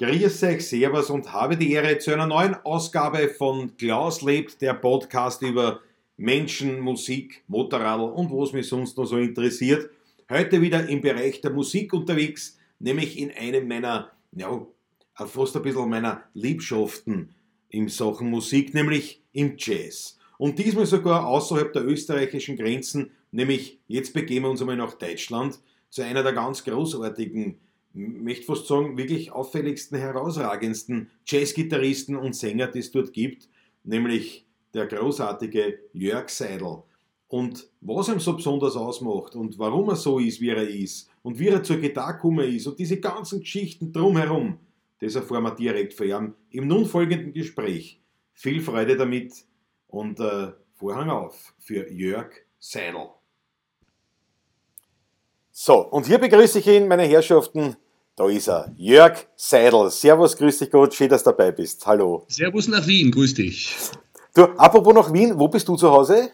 Grüß euch, Servus und habe die Ehre zu einer neuen Ausgabe von Klaus lebt, der Podcast über Menschen, Musik, Motorrad und was mich sonst noch so interessiert. Heute wieder im Bereich der Musik unterwegs, nämlich in einem meiner, ja, fast ein bisschen meiner Liebschaften in Sachen Musik, nämlich im Jazz. Und diesmal sogar außerhalb der österreichischen Grenzen, nämlich jetzt begeben wir uns einmal nach Deutschland zu einer der ganz großartigen möchte fast sagen, wirklich auffälligsten, herausragendsten Jazzgitarristen und Sänger, die es dort gibt, nämlich der großartige Jörg Seidel. Und was ihm so besonders ausmacht und warum er so ist, wie er ist und wie er zur Gitarre gekommen ist und diese ganzen Geschichten drumherum, das erfahren wir direkt von ihm im nun folgenden Gespräch. Viel Freude damit und äh, Vorhang auf für Jörg Seidel. So, und hier begrüße ich ihn, meine Herrschaften, da ist er. Jörg Seidel. Servus, grüß dich Gott, schön, dass du dabei bist. Hallo. Servus nach Wien, grüß dich. Du, apropos nach Wien, wo bist du zu Hause?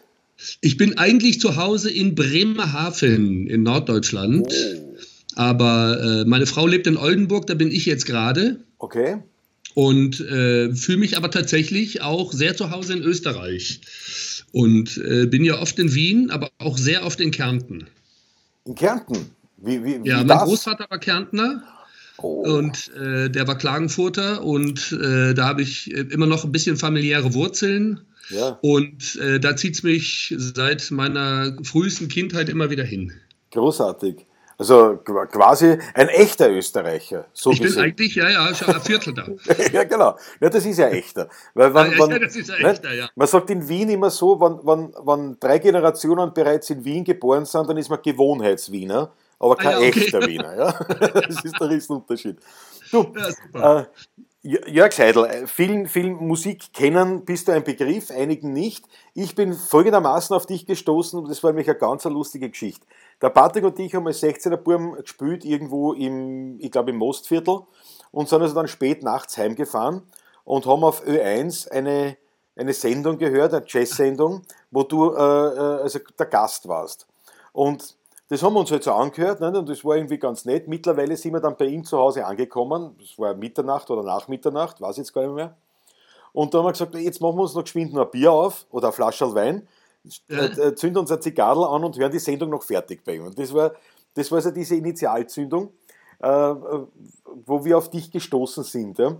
Ich bin eigentlich zu Hause in Bremerhaven in Norddeutschland. Oh. Aber äh, meine Frau lebt in Oldenburg, da bin ich jetzt gerade. Okay. Und äh, fühle mich aber tatsächlich auch sehr zu Hause in Österreich. Und äh, bin ja oft in Wien, aber auch sehr oft in Kärnten. In Kärnten? Wie, wie, wie ja, mein das? Großvater war Kärntner. Oh. Und äh, der war Klagenfurter und äh, da habe ich äh, immer noch ein bisschen familiäre Wurzeln. Ja. Und äh, da zieht es mich seit meiner frühesten Kindheit immer wieder hin. Großartig. Also quasi ein echter Österreicher. So ich gesehen. bin eigentlich, ja, ja, schon ein Viertel da. ja, genau. Ja, das ist ja echter. Weil wenn, ja, wenn, das ist ja echter, ja. Man sagt in Wien immer so, wenn, wenn, wenn drei Generationen bereits in Wien geboren sind, dann ist man Gewohnheitswiener aber kein ah, ja, okay. echter Wiener. Ja? Das ist der Riesenunterschied. Du, ja, äh, Jörg Seidel, äh, vielen, vielen Musik kennen bist du ein Begriff, einigen nicht. Ich bin folgendermaßen auf dich gestoßen und das war nämlich eine ganz lustige Geschichte. Der Patrick und ich haben als 16er Burm gespielt irgendwo im, ich glaube im Mostviertel und sind also dann spät nachts heimgefahren und haben auf Ö1 eine, eine Sendung gehört, eine Jazz-Sendung, wo du äh, äh also der Gast warst. Und das haben wir uns halt so angehört ne? und das war irgendwie ganz nett. Mittlerweile sind wir dann bei ihm zu Hause angekommen. Das war Mitternacht oder nach Mitternacht, weiß jetzt gar nicht mehr. Und da haben wir gesagt, jetzt machen wir uns noch geschwind noch ein Bier auf oder eine Flasche Wein, ja. Äh, äh, zünden uns ein Zigarrl an und hören die Sendung noch fertig bei ihm. Und das war, das war so diese Initialzündung, äh, wo wir auf dich gestoßen sind. Ja?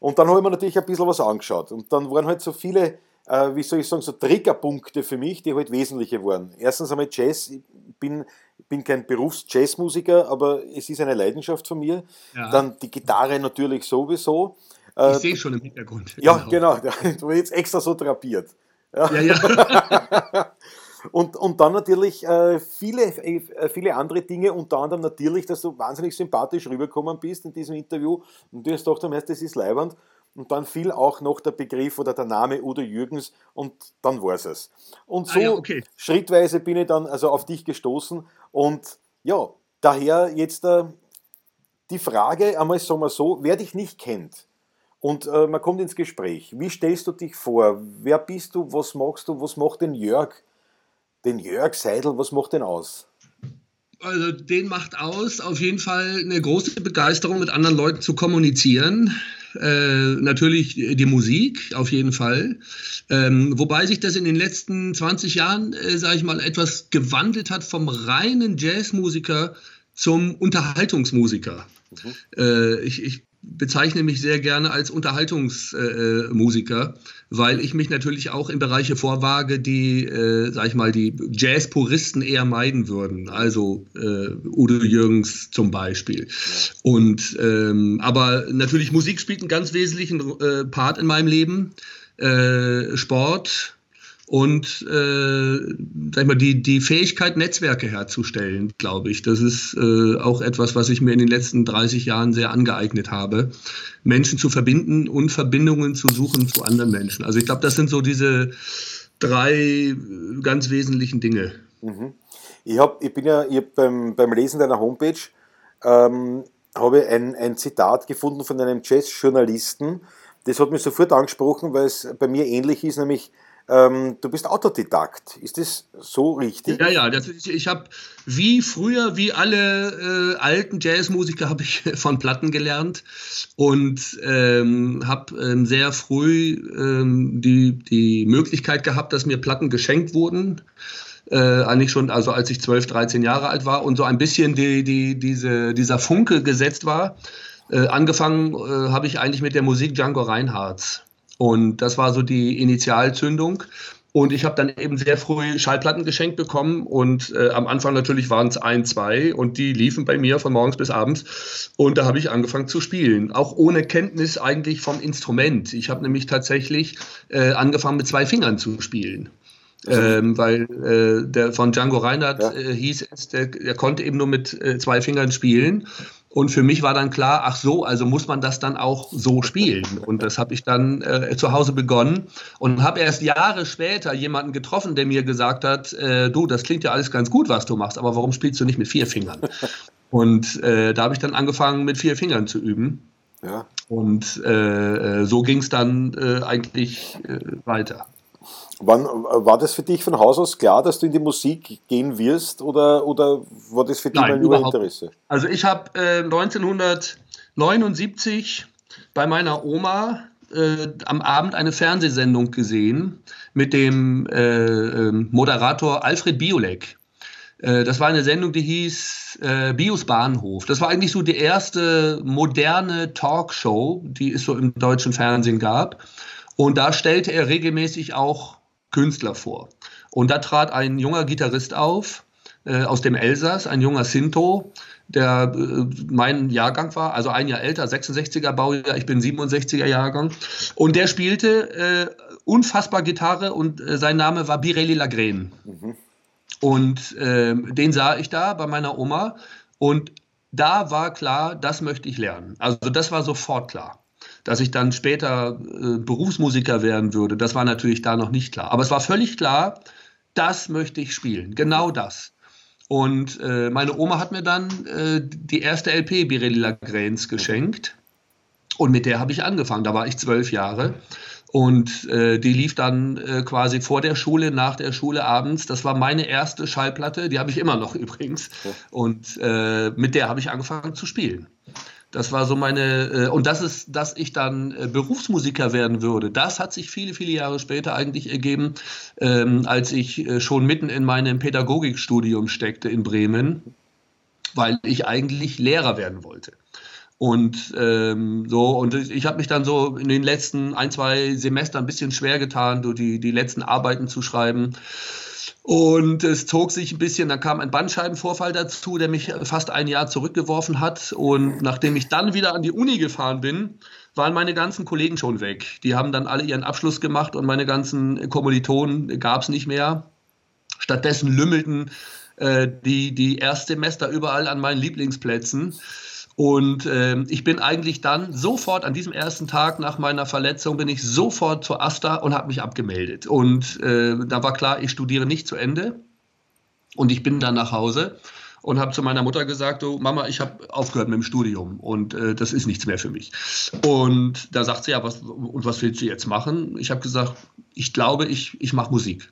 Und dann habe ich mir natürlich ein bisschen was angeschaut. Und dann waren halt so viele, äh, wie soll ich sagen, so Triggerpunkte für mich, die halt wesentliche waren. Erstens einmal Jazz, bin, bin kein Berufs-Jazzmusiker, aber es ist eine Leidenschaft von mir. Ja. Dann die Gitarre natürlich sowieso. Ich äh, sehe schon im Hintergrund. Ja, genau. genau. Du war jetzt extra so drapiert. Ja, ja. ja. und, und dann natürlich äh, viele, äh, viele andere Dinge, unter anderem natürlich, dass du wahnsinnig sympathisch rübergekommen bist in diesem Interview und du hast doch am das ist leibernd. Und dann fiel auch noch der Begriff oder der Name Udo Jürgens und dann war es. Und so ah, ja, okay. schrittweise bin ich dann also auf dich gestoßen und ja, daher jetzt äh, die Frage, einmal sagen wir so, wer dich nicht kennt und äh, man kommt ins Gespräch, wie stellst du dich vor, wer bist du, was machst du, was macht den Jörg, den Jörg Seidel, was macht den aus? Also den macht aus auf jeden Fall eine große Begeisterung, mit anderen Leuten zu kommunizieren. Äh, natürlich die Musik, auf jeden Fall. Ähm, wobei sich das in den letzten 20 Jahren, äh, sage ich mal, etwas gewandelt hat vom reinen Jazzmusiker zum Unterhaltungsmusiker. Mhm. Äh, ich, ich bezeichne mich sehr gerne als Unterhaltungsmusiker, äh, weil ich mich natürlich auch in Bereiche vorwage, die, äh, sag ich mal, die Jazz-Puristen eher meiden würden. Also äh, Udo Jürgens zum Beispiel. Und ähm, aber natürlich Musik spielt einen ganz wesentlichen äh, Part in meinem Leben. Äh, Sport, und äh, sag ich mal, die, die Fähigkeit, Netzwerke herzustellen, glaube ich. Das ist äh, auch etwas, was ich mir in den letzten 30 Jahren sehr angeeignet habe. Menschen zu verbinden und Verbindungen zu suchen zu anderen Menschen. Also ich glaube, das sind so diese drei ganz wesentlichen Dinge. Mhm. Ich, hab, ich bin ja ich beim, beim Lesen deiner Homepage ähm, habe ein, ein Zitat gefunden von einem Jazz-Journalisten. Das hat mich sofort angesprochen, weil es bei mir ähnlich ist, nämlich ähm, du bist Autodidakt. Ist das so richtig? Ja, ja. Das, ich ich habe wie früher, wie alle äh, alten Jazzmusiker, habe ich von Platten gelernt und ähm, habe ähm, sehr früh ähm, die, die Möglichkeit gehabt, dass mir Platten geschenkt wurden. Äh, eigentlich schon, also als ich 12, 13 Jahre alt war und so ein bisschen die, die, diese, dieser Funke gesetzt war. Äh, angefangen äh, habe ich eigentlich mit der Musik Django Reinhardt. Und das war so die Initialzündung. Und ich habe dann eben sehr früh Schallplatten geschenkt bekommen und äh, am Anfang natürlich waren es ein, zwei und die liefen bei mir von morgens bis abends und da habe ich angefangen zu spielen, auch ohne Kenntnis eigentlich vom Instrument. Ich habe nämlich tatsächlich äh, angefangen mit zwei Fingern zu spielen. Ähm, weil äh, der von Django Reinhardt ja. äh, hieß es, der, der, konnte eben nur mit äh, zwei Fingern spielen. Und für mich war dann klar, ach so, also muss man das dann auch so spielen. Und das habe ich dann äh, zu Hause begonnen und habe erst Jahre später jemanden getroffen, der mir gesagt hat, äh, du, das klingt ja alles ganz gut, was du machst, aber warum spielst du nicht mit vier Fingern? Und äh, da habe ich dann angefangen, mit vier Fingern zu üben. Ja. Und äh, äh, so ging es dann äh, eigentlich weiter. Wann, war das für dich von Haus aus klar, dass du in die Musik gehen wirst oder, oder war das für dich Nein, nur Interesse? Also ich habe äh, 1979 bei meiner Oma äh, am Abend eine Fernsehsendung gesehen mit dem äh, ähm, Moderator Alfred Biolek. Äh, das war eine Sendung, die hieß äh, Bios Bahnhof. Das war eigentlich so die erste moderne Talkshow, die es so im deutschen Fernsehen gab. Und da stellte er regelmäßig auch Künstler vor. Und da trat ein junger Gitarrist auf äh, aus dem Elsass, ein junger Sinto, der äh, mein Jahrgang war, also ein Jahr älter, 66er Baujahr, ich bin 67er Jahrgang. Und der spielte äh, unfassbar Gitarre und äh, sein Name war Birelli Lagren. Mhm. Und ähm, den sah ich da bei meiner Oma und da war klar, das möchte ich lernen. Also das war sofort klar. Dass ich dann später äh, Berufsmusiker werden würde, das war natürlich da noch nicht klar. Aber es war völlig klar, das möchte ich spielen, genau das. Und äh, meine Oma hat mir dann äh, die erste LP Birelli Lagrange geschenkt. Und mit der habe ich angefangen. Da war ich zwölf Jahre. Und äh, die lief dann äh, quasi vor der Schule, nach der Schule abends. Das war meine erste Schallplatte, die habe ich immer noch übrigens. Und äh, mit der habe ich angefangen zu spielen. Das war so meine, äh, und das ist, dass ich dann äh, Berufsmusiker werden würde. Das hat sich viele, viele Jahre später eigentlich ergeben, ähm, als ich äh, schon mitten in meinem Pädagogikstudium steckte in Bremen, weil ich eigentlich Lehrer werden wollte. Und ähm, so, und ich habe mich dann so in den letzten ein, zwei Semestern ein bisschen schwer getan, so die, die letzten Arbeiten zu schreiben. Und es zog sich ein bisschen, da kam ein Bandscheibenvorfall dazu, der mich fast ein Jahr zurückgeworfen hat. Und nachdem ich dann wieder an die Uni gefahren bin, waren meine ganzen Kollegen schon weg. Die haben dann alle ihren Abschluss gemacht und meine ganzen Kommilitonen gab es nicht mehr. Stattdessen lümmelten äh, die, die Erstsemester überall an meinen Lieblingsplätzen. Und äh, ich bin eigentlich dann sofort an diesem ersten Tag nach meiner Verletzung bin ich sofort zur Asta und habe mich abgemeldet. Und äh, da war klar, ich studiere nicht zu Ende. Und ich bin dann nach Hause und habe zu meiner Mutter gesagt, du Mama, ich habe aufgehört mit dem Studium und äh, das ist nichts mehr für mich. Und da sagt sie, ja, was, und was willst du jetzt machen? Ich habe gesagt, ich glaube, ich, ich mache Musik.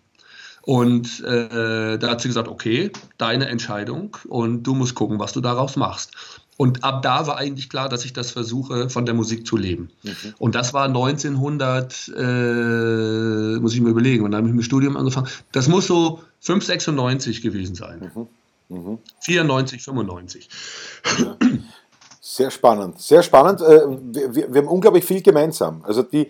Und äh, da hat sie gesagt, okay, deine Entscheidung und du musst gucken, was du daraus machst. Und ab da war eigentlich klar, dass ich das versuche, von der Musik zu leben. Mhm. Und das war 1900, äh, muss ich mir überlegen, und dann habe ich mit dem Studium angefangen. Das muss so 596 gewesen sein. Mhm. Mhm. 94, 95. Ja. Sehr spannend, sehr spannend. Äh, wir, wir, haben unglaublich viel gemeinsam. Also die,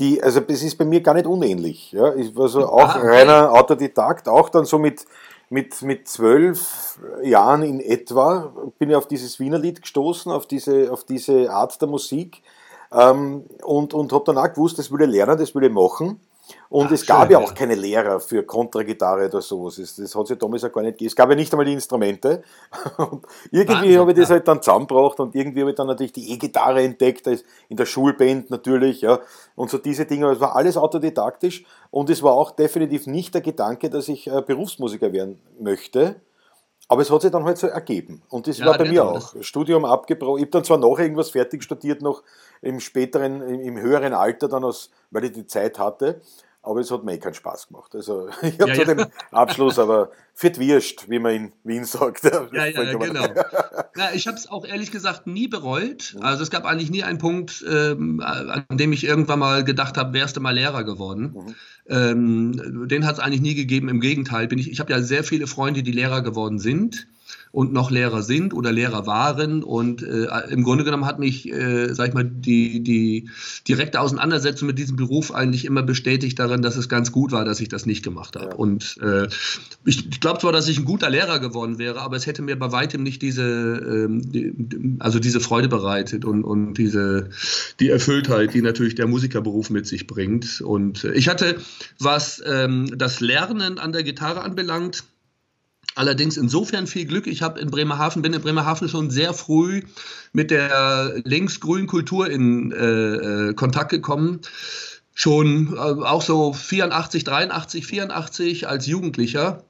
die, also das ist bei mir gar nicht unähnlich. Ja, ich war so auch ah, reiner Autodidakt, auch dann so mit mit, mit zwölf Jahren in etwa bin ich auf dieses Wiener Lied gestoßen, auf diese, auf diese Art der Musik ähm, und, und habe dann auch gewusst, das würde ich lernen, das würde ich machen. Und Ach, es gab schön, ja auch keine Lehrer für Kontragitarre oder sowas. Das, hat es ja damals ja gar nicht gegeben. Es gab ja nicht einmal die Instrumente. Und irgendwie habe ich das halt dann zusammengebracht und irgendwie habe ich dann natürlich die E-Gitarre entdeckt, in der Schulband natürlich, ja. Und so diese Dinge. Es war alles autodidaktisch und es war auch definitiv nicht der Gedanke, dass ich äh, Berufsmusiker werden möchte. Aber es hat sich dann halt so ergeben. Und das ja, war bei mir auch. Studium abgebrochen. Ich habe dann zwar noch irgendwas fertig studiert, noch im späteren, im höheren Alter, dann aus, weil ich die Zeit hatte. aber es hat mir eh keinen Spaß gemacht. Also ich habe ja, ja. den Abschluss, aber fit wirst, wie man in Wien sagt. Ja, ja, ja genau. ja, ich habe es auch ehrlich gesagt nie bereut. Also es gab eigentlich nie einen Punkt, ähm, an dem ich irgendwann mal gedacht habe, wärst du mal Lehrer geworden. Mhm. Ähm, den hat es eigentlich nie gegeben. Im Gegenteil, bin ich, ich habe ja sehr viele Freunde, die Lehrer geworden sind und noch Lehrer sind oder Lehrer waren. Und äh, im Grunde genommen hat mich, äh, sag ich mal, die, die direkte Auseinandersetzung mit diesem Beruf eigentlich immer bestätigt darin, dass es ganz gut war, dass ich das nicht gemacht habe. Ja. Und äh, ich, glaube zwar, dass ich ein guter Lehrer geworden wäre, aber es hätte mir bei weitem nicht diese, ähm, die, also diese Freude bereitet und, und diese, die Erfülltheit, die natürlich der Musikerberuf mit sich bringt. Und ich hatte, was ähm, das Lernen an der Gitarre anbelangt, Allerdings insofern viel Glück. Ich habe in Bremerhaven, bin in Bremerhaven schon sehr früh mit der linksgrünen Kultur in äh, äh Kontakt gekommen. Schon äh, auch so 84, 83, 84 als Jugendlicher.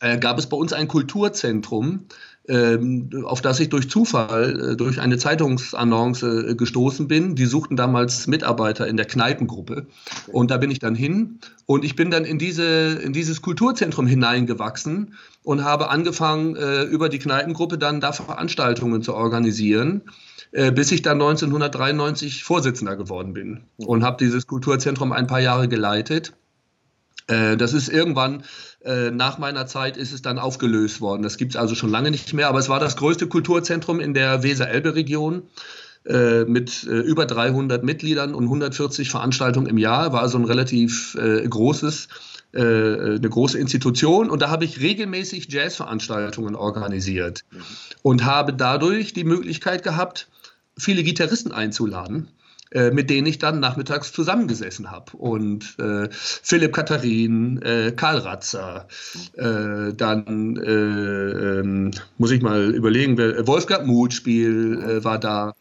Äh, gab es bei uns ein Kulturzentrum ähm, auf das ich durch Zufall, äh, durch eine Zeitungsannonce äh, gestoßen bin. Die suchten damals Mitarbeiter in der Kneipengruppe. Und da bin ich dann hin. Und ich bin dann in, diese, in dieses Kulturzentrum hineingewachsen und habe angefangen, über die Kneipengruppe dann da Veranstaltungen zu organisieren bis ich dann 1993 Vorsitzender geworden bin und habe dieses Kulturzentrum ein paar Jahre geleitet. Das ist irgendwann äh, nach meiner Zeit ist es dann aufgelöst worden. Das gibt es also schon lange nicht mehr, aber es war das größte Kulturzentrum in der Weser-Elbe-Region äh, mit äh, über 300 Mitgliedern und 140 Veranstaltungen im Jahr. War also ein relativ äh, großes, äh, eine große Institution. Und da habe ich regelmäßig Jazzveranstaltungen organisiert und habe dadurch die Möglichkeit gehabt, viele Gitarristen einzuladen äh, mit denen ich dann nachmittags zusammengesessen habe. Und äh, Philipp Katharin, äh, Karl Ratzer, äh, dann äh, ähm, muss ich mal überlegen, Wolfgang Mutspiel war da.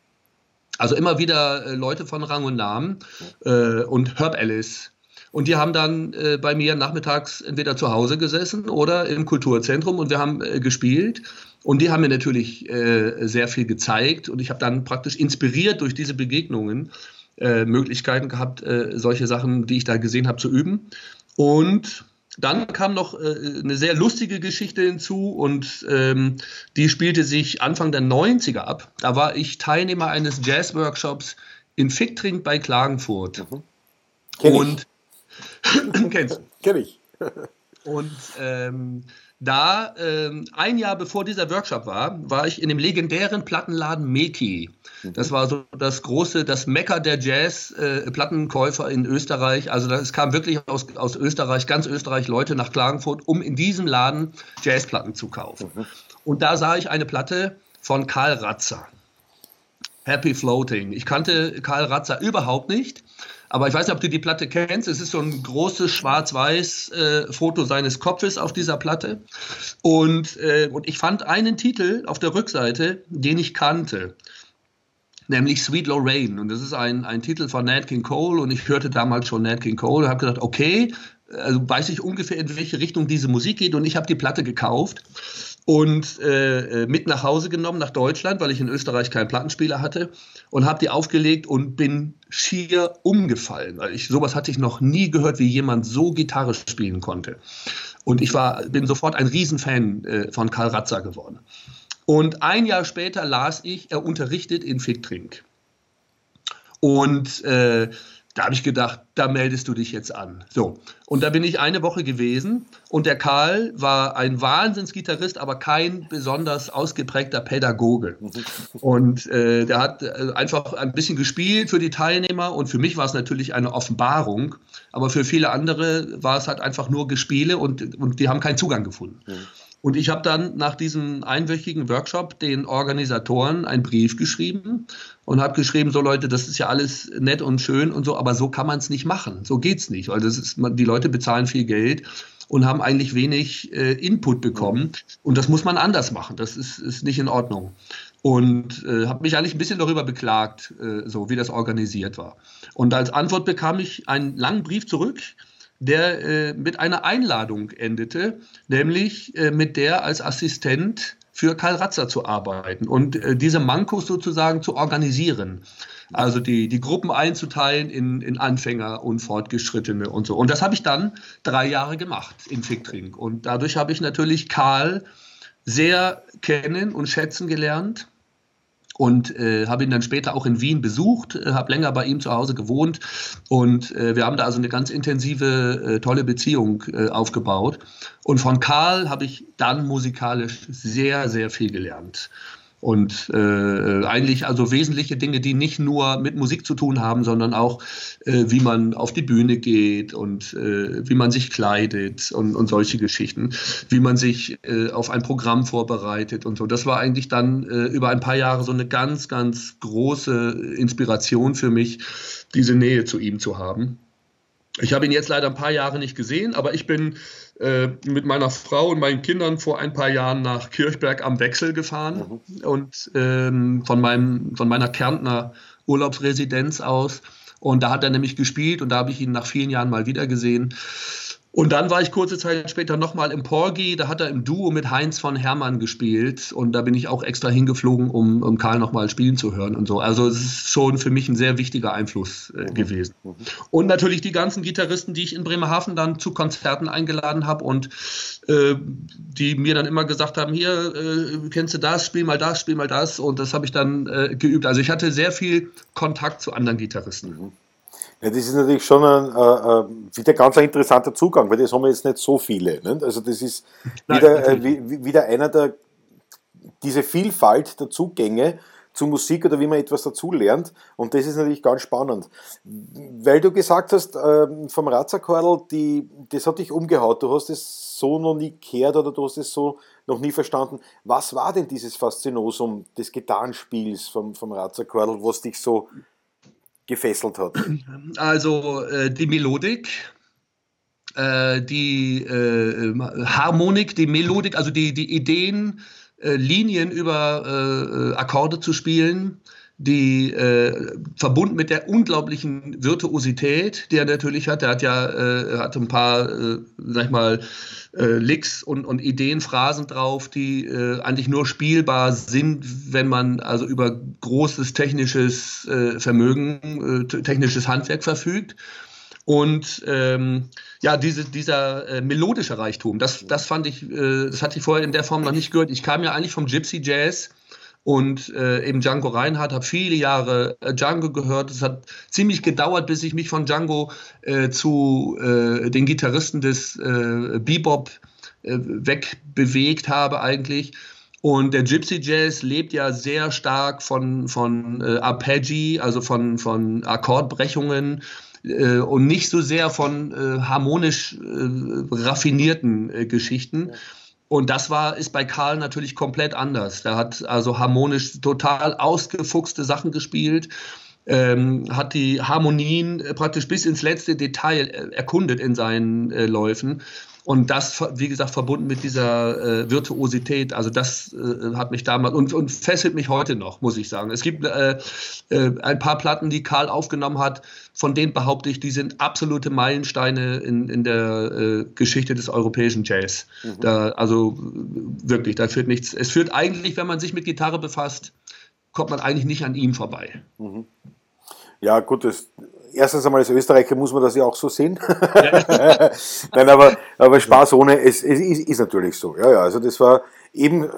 Also immer wieder Leute von Rang und Namen und Herb Ellis. Und die haben dann äh, bei mir nachmittags entweder zu Hause gesessen oder im Kulturzentrum und wir haben äh, gespielt. Und die haben mir natürlich äh, sehr viel gezeigt und ich habe dann praktisch inspiriert durch diese Begegnungen äh, Möglichkeiten gehabt, äh, solche Sachen, die ich da gesehen habe, zu üben. Und dann kam noch äh, eine sehr lustige Geschichte hinzu und ähm, die spielte sich Anfang der 90er ab. Da war ich Teilnehmer eines Jazz-Workshops in Ficktrink bei Klagenfurt. Mhm. Kenn und kennst Kenn ich. und ähm, da, ähm, ein Jahr bevor dieser Workshop war, war ich in dem legendären Plattenladen Meki. Das war so das große, das Mecker der Jazz-Plattenkäufer äh, in Österreich. Also es kam wirklich aus, aus Österreich, ganz Österreich Leute nach Klagenfurt, um in diesem Laden Jazzplatten zu kaufen. Mhm. Und da sah ich eine Platte von Karl Ratzer. Happy Floating. Ich kannte Karl Ratzer überhaupt nicht. Aber ich weiß nicht, ob du die Platte kennst. Es ist so ein großes schwarz-weiß äh, Foto seines Kopfes auf dieser Platte. Und, äh, und ich fand einen Titel auf der Rückseite, den ich kannte. Nämlich Sweet Lorraine. Und das ist ein, ein Titel von Nat King Cole. Und ich hörte damals schon Nat King Cole und habe gedacht, okay, also weiß ich ungefähr, in welche Richtung diese Musik geht. Und ich habe die Platte gekauft und äh, mit nach Hause genommen nach Deutschland, weil ich in Österreich keinen Plattenspieler hatte und habe die aufgelegt und bin schier umgefallen, weil ich sowas hatte ich noch nie gehört, wie jemand so Gitarre spielen konnte. Und ich war bin sofort ein Riesenfan äh, von Karl Ratzer geworden. Und ein Jahr später las ich, er unterrichtet in Ficktrink. Und äh, da habe ich gedacht, da meldest du dich jetzt an. So, und da bin ich eine Woche gewesen und der Karl war ein Wahnsinnsgitarrist, aber kein besonders ausgeprägter Pädagoge. Und äh, der hat äh, einfach ein bisschen gespielt für die Teilnehmer und für mich war es natürlich eine Offenbarung, aber für viele andere war es halt einfach nur Gespiele und, und die haben keinen Zugang gefunden. Mhm. Und ich habe dann nach diesem einwöchigen Workshop den Organisatoren einen Brief geschrieben und habe geschrieben, so Leute, das ist ja alles nett und schön und so, aber so kann man es nicht machen. So geht's nicht, weil das ist, die Leute bezahlen viel Geld und haben eigentlich wenig äh, Input bekommen. Und das muss man anders machen. Das ist, ist nicht in Ordnung. Und äh, habe mich eigentlich ein bisschen darüber beklagt, äh, so wie das organisiert war. Und als Antwort bekam ich einen langen Brief zurück, der äh, mit einer Einladung endete, nämlich äh, mit der als Assistent für Karl Ratzer zu arbeiten und äh, diese Mankos sozusagen zu organisieren. Also die, die Gruppen einzuteilen in, in Anfänger und Fortgeschrittene und so. Und das habe ich dann drei Jahre gemacht in Ficktrink. Und dadurch habe ich natürlich Karl sehr kennen und schätzen gelernt und äh, habe ihn dann später auch in Wien besucht, äh, habe länger bei ihm zu Hause gewohnt und äh, wir haben da also eine ganz intensive, äh, tolle Beziehung äh, aufgebaut. Und von Karl habe ich dann musikalisch sehr, sehr viel gelernt. Und äh, eigentlich also wesentliche Dinge, die nicht nur mit Musik zu tun haben, sondern auch, äh, wie man auf die Bühne geht und äh, wie man sich kleidet und, und solche Geschichten, wie man sich äh, auf ein Programm vorbereitet und so. Das war eigentlich dann äh, über ein paar Jahre so eine ganz, ganz große Inspiration für mich, diese Nähe zu ihm zu haben. Ich habe ihn jetzt leider ein paar Jahre nicht gesehen, aber ich bin äh, mit meiner Frau und meinen Kindern vor ein paar Jahren nach Kirchberg am Wechsel gefahren mhm. und ähm, von, meinem, von meiner Kärntner Urlaubsresidenz aus. Und da hat er nämlich gespielt und da habe ich ihn nach vielen Jahren mal wieder gesehen. Und dann war ich kurze Zeit später nochmal im Porgy, da hat er im Duo mit Heinz von Hermann gespielt und da bin ich auch extra hingeflogen, um, um Karl nochmal spielen zu hören und so. Also es ist schon für mich ein sehr wichtiger Einfluss äh, mhm. gewesen. Mhm. Und natürlich die ganzen Gitarristen, die ich in Bremerhaven dann zu Konzerten eingeladen habe und äh, die mir dann immer gesagt haben, hier, äh, kennst du das, spiel mal das, spiel mal das und das habe ich dann äh, geübt. Also ich hatte sehr viel Kontakt zu anderen Gitarristen. Ja, das ist natürlich schon ein, äh, äh, wieder ganz ein interessanter Zugang, weil das haben wir jetzt nicht so viele. Nicht? Also das ist wieder, Nein, äh, wieder einer der, diese Vielfalt der Zugänge zu Musik oder wie man etwas dazu lernt. Und das ist natürlich ganz spannend. Weil du gesagt hast, äh, vom Ratzerkordel, die, das hat dich umgehaut. Du hast es so noch nie gehört oder du hast es so noch nie verstanden. Was war denn dieses Faszinosum des Gitarrenspiels vom, vom Ratzerkordel, was dich so gefesselt hat? Also äh, die Melodik, äh, die äh, Harmonik, die Melodik, also die, die Ideen, äh, Linien über äh, Akkorde zu spielen, die äh, verbunden mit der unglaublichen Virtuosität, die er natürlich hat. Er hat ja hat ein paar, sag ich mal, äh, Licks und, und Ideen, Phrasen drauf, die äh, eigentlich nur spielbar sind, wenn man also über großes technisches äh, Vermögen, äh, technisches Handwerk verfügt. Und ähm, ja, diese, dieser äh, melodische Reichtum, das, das fand ich, äh, das hatte ich vorher in der Form noch nicht gehört. Ich kam ja eigentlich vom Gypsy Jazz und äh, eben Django Reinhardt, habe viele Jahre äh, Django gehört. Es hat ziemlich gedauert, bis ich mich von Django äh, zu äh, den Gitarristen des äh, Bebop äh, wegbewegt habe eigentlich. Und der Gypsy Jazz lebt ja sehr stark von, von Arpeggi, also von, von Akkordbrechungen und nicht so sehr von harmonisch raffinierten Geschichten. Ja. Und das war, ist bei Karl natürlich komplett anders. Der hat also harmonisch total ausgefuchste Sachen gespielt, ähm, hat die Harmonien praktisch bis ins letzte Detail äh, erkundet in seinen äh, Läufen. Und das, wie gesagt, verbunden mit dieser äh, Virtuosität, also das äh, hat mich damals und, und fesselt mich heute noch, muss ich sagen. Es gibt äh, äh, ein paar Platten, die Karl aufgenommen hat, von denen behaupte ich, die sind absolute Meilensteine in, in der äh, Geschichte des europäischen Jazz. Mhm. Da, also wirklich, da führt nichts. Es führt eigentlich, wenn man sich mit Gitarre befasst, kommt man eigentlich nicht an ihm vorbei. Mhm. Ja, gut, das, erstens einmal als Österreicher muss man das ja auch so sehen. Ja. Nein, aber, aber Spaß ohne, es, es ist, ist, natürlich so. Ja, ja, also das war eben,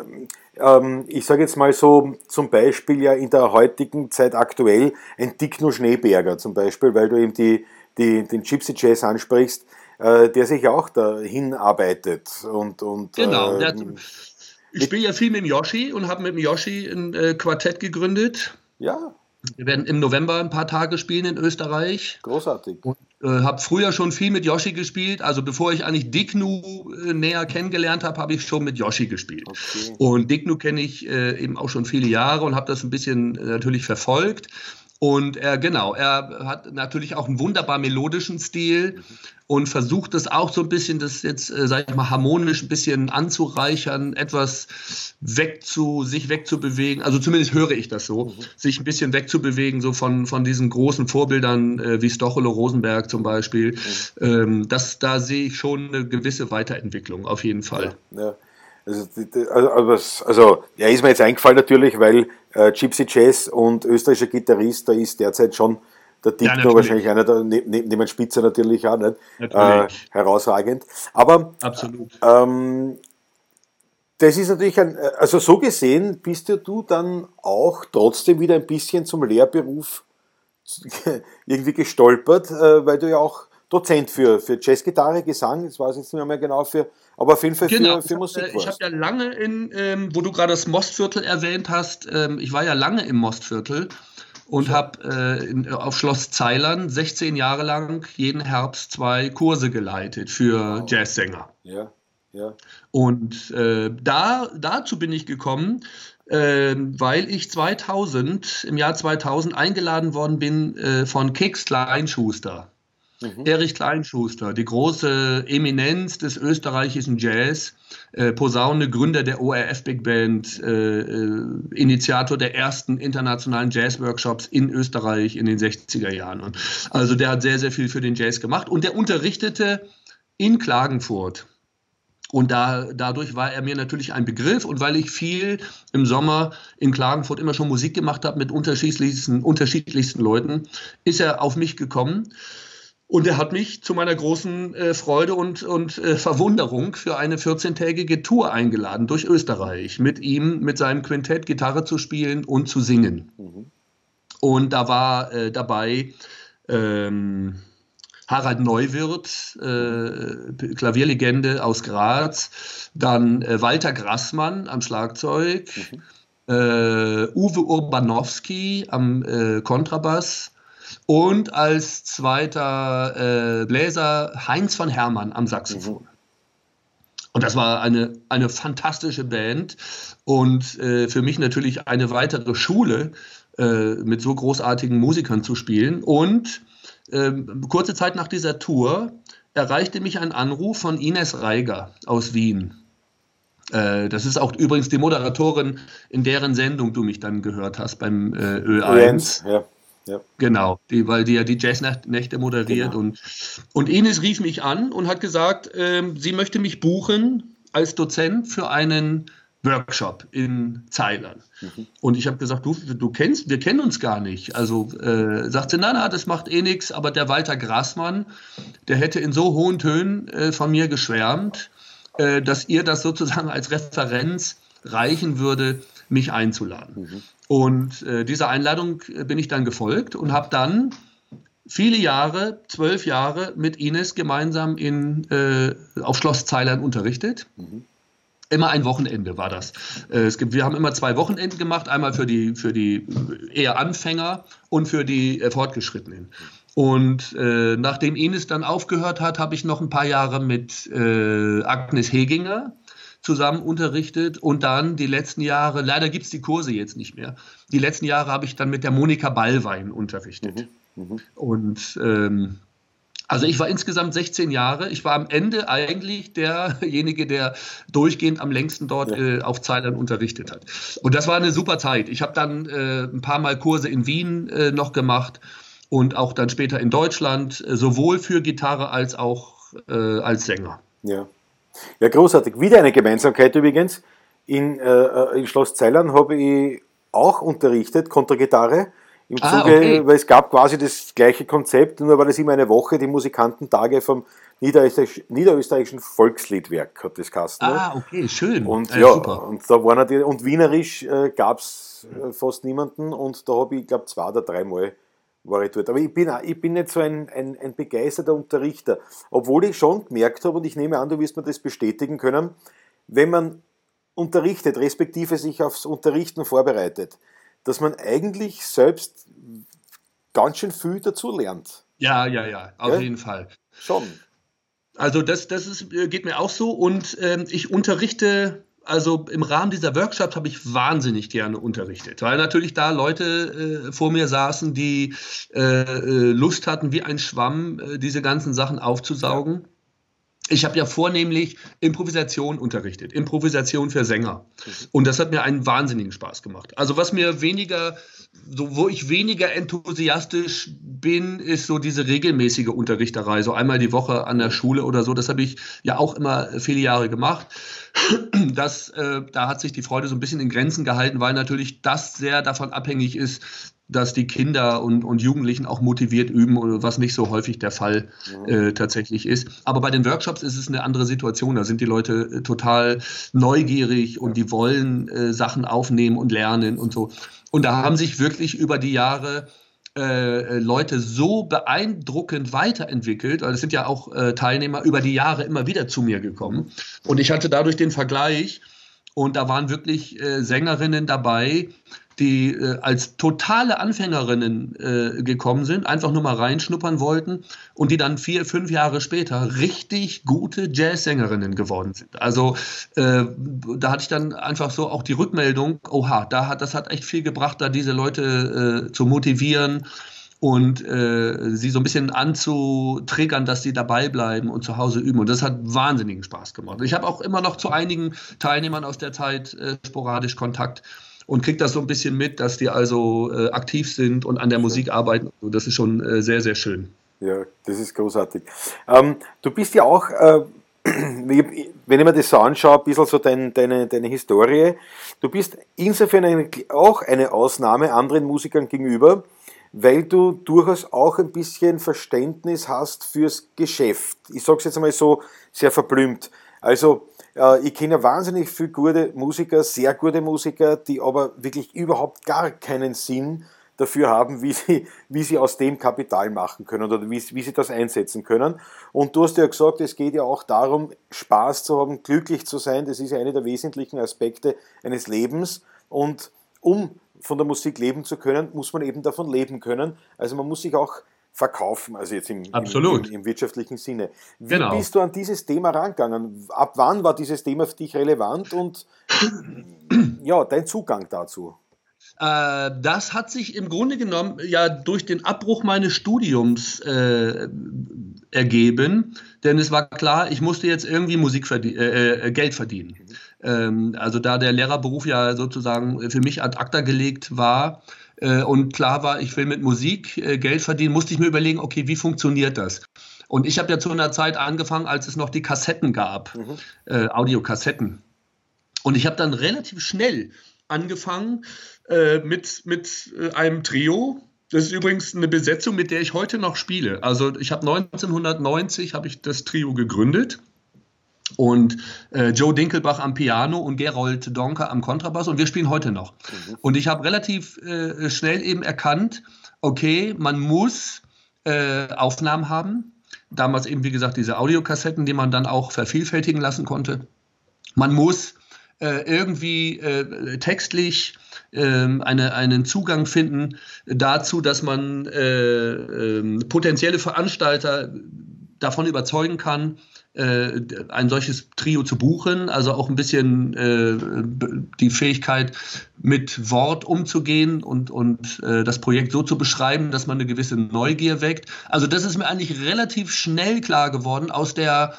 ähm, ich sage jetzt mal so, zum Beispiel ja in der heutigen Zeit aktuell ein Dickno Schneeberger zum Beispiel, weil du eben die, die, den Gypsy Jazz ansprichst, äh, der sich auch dahin arbeitet. Und, und, genau. Äh, ich spiele ja viel mit dem Yoshi und habe mit dem Yoshi ein äh, Quartett gegründet. Ja. Wir werden im November ein paar Tage spielen in Österreich. Großartig. Und äh, habe früher schon viel mit Yoshi gespielt. Also bevor ich eigentlich Dignu äh, näher kennengelernt habe, habe ich schon mit Yoshi gespielt. Okay. Und Dignu kenne ich äh, eben auch schon viele Jahre und habe das ein bisschen äh, natürlich verfolgt. Und er, genau, er hat natürlich auch einen wunderbar melodischen Stil und versucht es auch so ein bisschen, das jetzt, äh, sag ich mal, harmonisch ein bisschen anzureichern, etwas wegzu, sich wegzubewegen. Also zumindest höre ich das so, mhm. sich ein bisschen wegzubewegen, so von, von diesen großen Vorbildern äh, wie Stochelo Rosenberg zum Beispiel. Mhm. Ähm, das, da sehe ich schon eine gewisse Weiterentwicklung, auf jeden Fall. Ja, ja. Also, also, also, er ist mir jetzt eingefallen natürlich, weil äh, Gypsy Jazz und österreichischer Gitarrist, da ist derzeit schon der Dipno ja, wahrscheinlich einer der, neben, neben Spitze natürlich auch, nicht? Äh, herausragend. Aber Absolut. Ähm, das ist natürlich ein, also so gesehen bist ja du dann auch trotzdem wieder ein bisschen zum Lehrberuf irgendwie gestolpert, äh, weil du ja auch Dozent für, für Jazzgitarre, Gesang, das weiß ich jetzt nicht mehr genau, für, aber auf jeden Fall genau. für, für Musik. Ich habe ja lange in, ähm, wo du gerade das Mostviertel erwähnt hast, ähm, ich war ja lange im Mostviertel und so. habe äh, auf Schloss Zeilern 16 Jahre lang jeden Herbst zwei Kurse geleitet für wow. Jazzsänger. Ja, ja. Und äh, da, dazu bin ich gekommen, äh, weil ich 2000, im Jahr 2000 eingeladen worden bin äh, von Keks Kleinschuster. Mhm. Erich Kleinschuster, die große Eminenz des österreichischen Jazz, äh, Posaune, Gründer der ORF Big Band, äh, äh, Initiator der ersten internationalen Jazz-Workshops in Österreich in den 60er Jahren. Und also der hat sehr, sehr viel für den Jazz gemacht und der unterrichtete in Klagenfurt. Und da, dadurch war er mir natürlich ein Begriff. Und weil ich viel im Sommer in Klagenfurt immer schon Musik gemacht habe mit unterschiedlichsten, unterschiedlichsten Leuten, ist er auf mich gekommen. Und er hat mich zu meiner großen äh, Freude und, und äh, Verwunderung für eine 14-tägige Tour eingeladen durch Österreich, mit ihm, mit seinem Quintett Gitarre zu spielen und zu singen. Mhm. Und da war äh, dabei ähm, Harald Neuwirth, äh, Klavierlegende aus Graz, dann äh, Walter Grassmann am Schlagzeug, mhm. Äh, Uwe Urbanowski am Kontrabass und als zweiter äh, Bläser Heinz von Hermann am Saxophon. Und das war eine, eine fantastische Band und äh, für mich natürlich eine weitere Schule, äh, mit so großartigen Musikern zu spielen. Und ähm, kurze Zeit nach dieser Tour erreichte mich ein Anruf von Ines Reiger aus Wien. Äh, das ist auch übrigens die Moderatorin, in deren Sendung du mich dann gehört hast beim äh, Ö1. Ja. Ja. Genau, die, weil die ja die Jazznächte moderiert. Genau. Und, und Ines rief mich an und hat gesagt, ähm, sie möchte mich buchen als Dozent für einen Workshop in Zeilern. Mhm. Und ich habe gesagt, du, du kennst, wir kennen uns gar nicht. Also äh, sagt sie, na, na, das macht eh nichts, aber der Walter Grasmann, der hätte in so hohen Tönen äh, von mir geschwärmt, äh, dass ihr das sozusagen als Referenz reichen würde, mich einzuladen. Mhm. Und äh, dieser Einladung äh, bin ich dann gefolgt und habe dann viele Jahre, zwölf Jahre mit Ines gemeinsam in, äh, auf Schloss Zeilern unterrichtet. Mhm. Immer ein Wochenende war das. Äh, es gibt, wir haben immer zwei Wochenenden gemacht, einmal für die, für die eher Anfänger und für die äh, Fortgeschrittenen. Und äh, nachdem Ines dann aufgehört hat, habe ich noch ein paar Jahre mit äh, Agnes Heginger zusammen unterrichtet und dann die letzten Jahre, leider gibt es die Kurse jetzt nicht mehr, die letzten Jahre habe ich dann mit der Monika Ballwein unterrichtet. Mhm. Mhm. Und ähm, also ich war insgesamt 16 Jahre. Ich war am Ende eigentlich derjenige, der durchgehend am längsten dort äh, auf Zeilern unterrichtet hat. Und das war eine super Zeit. Ich habe dann äh, ein paar Mal Kurse in Wien äh, noch gemacht und auch dann später in Deutschland, äh, sowohl für Gitarre als auch äh, als Sänger. Ja. Ja, großartig. Wieder eine Gemeinsamkeit übrigens. In, äh, äh in Schloss Zeilern habe ich auch unterrichtet, Kontragitarre. Im ah, Zuge, okay. weil es gab quasi das gleiche Konzept, nur war das immer eine Woche, die Musikantentage vom Niederösterreich, Niederösterreichischen Volksliedwerk, hat das Kasten. Ah, okay, schön. Und, äh, ja, super. und da waren die, und Wienerisch äh, gab es äh, fast niemanden und da habe ich, glaube zwei oder dreimal war ich dort. Aber ich bin, ich bin nicht so ein, ein, ein begeisterter Unterrichter. Obwohl ich schon gemerkt habe, und ich nehme an, du wirst mir das bestätigen können, wenn man unterrichtet, respektive sich aufs Unterrichten vorbereitet, dass man eigentlich selbst ganz schön viel dazu lernt. Ja, ja, ja, auf ja? jeden Fall. Schon. Also das, das ist, geht mir auch so und ähm, ich unterrichte also im Rahmen dieser Workshops habe ich wahnsinnig gerne unterrichtet, weil natürlich da Leute äh, vor mir saßen, die äh, äh Lust hatten, wie ein Schwamm äh, diese ganzen Sachen aufzusaugen. Ich habe ja vornehmlich Improvisation unterrichtet, Improvisation für Sänger. Mhm. Und das hat mir einen wahnsinnigen Spaß gemacht. Also was mir weniger, so wo ich weniger enthusiastisch bin, ist so diese regelmäßige Unterrichterei, so einmal die Woche an der Schule oder so. Das habe ich ja auch immer viele Jahre gemacht. Das, äh, da hat sich die Freude so ein bisschen in Grenzen gehalten, weil natürlich das sehr davon abhängig ist, dass die Kinder und, und Jugendlichen auch motiviert üben, was nicht so häufig der Fall äh, tatsächlich ist. Aber bei den Workshops ist es eine andere Situation. Da sind die Leute äh, total neugierig und die wollen äh, Sachen aufnehmen und lernen und so. Und da haben sich wirklich über die Jahre äh, Leute so beeindruckend weiterentwickelt. Also es sind ja auch äh, Teilnehmer über die Jahre immer wieder zu mir gekommen. Und ich hatte dadurch den Vergleich. Und da waren wirklich äh, Sängerinnen dabei, die äh, als totale Anfängerinnen äh, gekommen sind, einfach nur mal reinschnuppern wollten und die dann vier, fünf Jahre später richtig gute Jazzsängerinnen geworden sind. Also äh, da hatte ich dann einfach so auch die Rückmeldung, oha, da hat, das hat echt viel gebracht, da diese Leute äh, zu motivieren und äh, sie so ein bisschen anzutriggern, dass sie dabei bleiben und zu Hause üben. Und das hat wahnsinnigen Spaß gemacht. Ich habe auch immer noch zu einigen Teilnehmern aus der Zeit äh, sporadisch Kontakt und kriegt das so ein bisschen mit, dass die also äh, aktiv sind und an der Musik arbeiten. Das ist schon äh, sehr, sehr schön. Ja, das ist großartig. Ähm, du bist ja auch, äh, wenn ich mir das so anschaue, ein bisschen so dein, deine, deine Historie. Du bist insofern eine, auch eine Ausnahme anderen Musikern gegenüber, weil du durchaus auch ein bisschen Verständnis hast fürs Geschäft. Ich sage es jetzt einmal so sehr verblümt. Also äh, ich kenne wahnsinnig viele gute Musiker, sehr gute Musiker, die aber wirklich überhaupt gar keinen Sinn dafür haben, wie sie, wie sie aus dem Kapital machen können oder wie, wie sie das einsetzen können. Und du hast ja gesagt, es geht ja auch darum, Spaß zu haben, glücklich zu sein. Das ist ja einer der wesentlichen Aspekte eines Lebens. Und um von der Musik leben zu können, muss man eben davon leben können. Also man muss sich auch verkaufen, also jetzt im, Absolut. im, im, wirtschaftlichen Sinne. Wie genau. bist du an dieses Thema rangegangen? Ab wann war dieses Thema für dich relevant und ja, dein Zugang dazu? Äh, das hat sich im Grunde genommen ja durch den Abbruch meines Studiums äh, ergeben, denn es war klar, ich musste jetzt irgendwie Musik verdien äh, äh, Geld verdienen. Mhm. Ähm, also da der Lehrerberuf ja sozusagen für mich ad acta gelegt war, und klar war, ich will mit Musik äh, Geld verdienen, musste ich mir überlegen, okay, wie funktioniert das? Und ich habe ja zu einer Zeit angefangen, als es noch die Kassetten gab, mhm. äh, Audiokassetten. Und ich habe dann relativ schnell angefangen äh, mit, mit äh, einem Trio. Das ist übrigens eine Besetzung, mit der ich heute noch spiele. Also ich habe 1990 habe ich das Trio gegründet und äh, Joe Dinkelbach am Piano und Gerold Donker am Kontrabass und wir spielen heute noch. Mhm. Und ich habe relativ äh, schnell eben erkannt, okay, man muss äh, Aufnahmen haben. Damals eben, wie gesagt, diese Audiokassetten, die man dann auch vervielfältigen lassen konnte. Man muss äh, irgendwie äh, textlich ähm, eine, einen Zugang finden dazu, dass man äh, ähm, potenzielle Veranstalter davon überzeugen kann, äh, ein solches Trio zu buchen, also auch ein bisschen äh, die Fähigkeit, mit Wort umzugehen und, und äh, das Projekt so zu beschreiben, dass man eine gewisse Neugier weckt. Also das ist mir eigentlich relativ schnell klar geworden aus der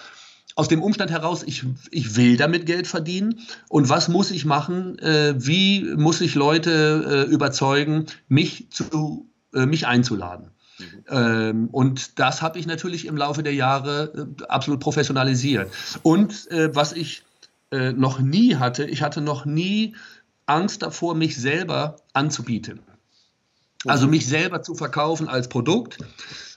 aus dem Umstand heraus, ich, ich will damit Geld verdienen und was muss ich machen, äh, wie muss ich Leute äh, überzeugen, mich, zu, äh, mich einzuladen. Ähm, und das habe ich natürlich im Laufe der Jahre äh, absolut professionalisiert. Und äh, was ich äh, noch nie hatte, ich hatte noch nie Angst davor, mich selber anzubieten. Also mich selber zu verkaufen als Produkt.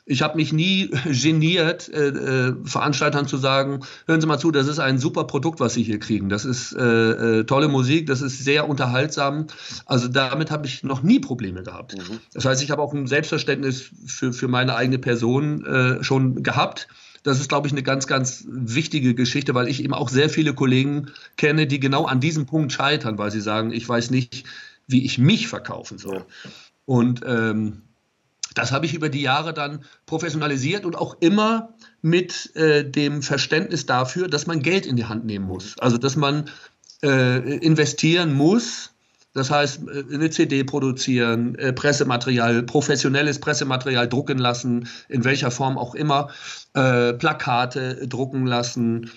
Ich habe mich nie geniert, äh, äh, Veranstaltern zu sagen, hören Sie mal zu, das ist ein super Produkt, was Sie hier kriegen. Das ist äh, äh, tolle Musik, das ist sehr unterhaltsam. Also damit habe ich noch nie Probleme gehabt. Mhm. Das heißt, ich habe auch ein Selbstverständnis für, für meine eigene Person äh, schon gehabt. Das ist, glaube ich, eine ganz, ganz wichtige Geschichte, weil ich eben auch sehr viele Kollegen kenne, die genau an diesem Punkt scheitern, weil sie sagen, ich weiß nicht, wie ich mich verkaufen soll. Und ähm, das habe ich über die Jahre dann professionalisiert und auch immer mit äh, dem Verständnis dafür, dass man Geld in die Hand nehmen muss. Also dass man äh, investieren muss. Das heißt, äh, eine CD produzieren, äh, Pressematerial, professionelles Pressematerial drucken lassen, in welcher Form auch immer, äh, Plakate drucken lassen,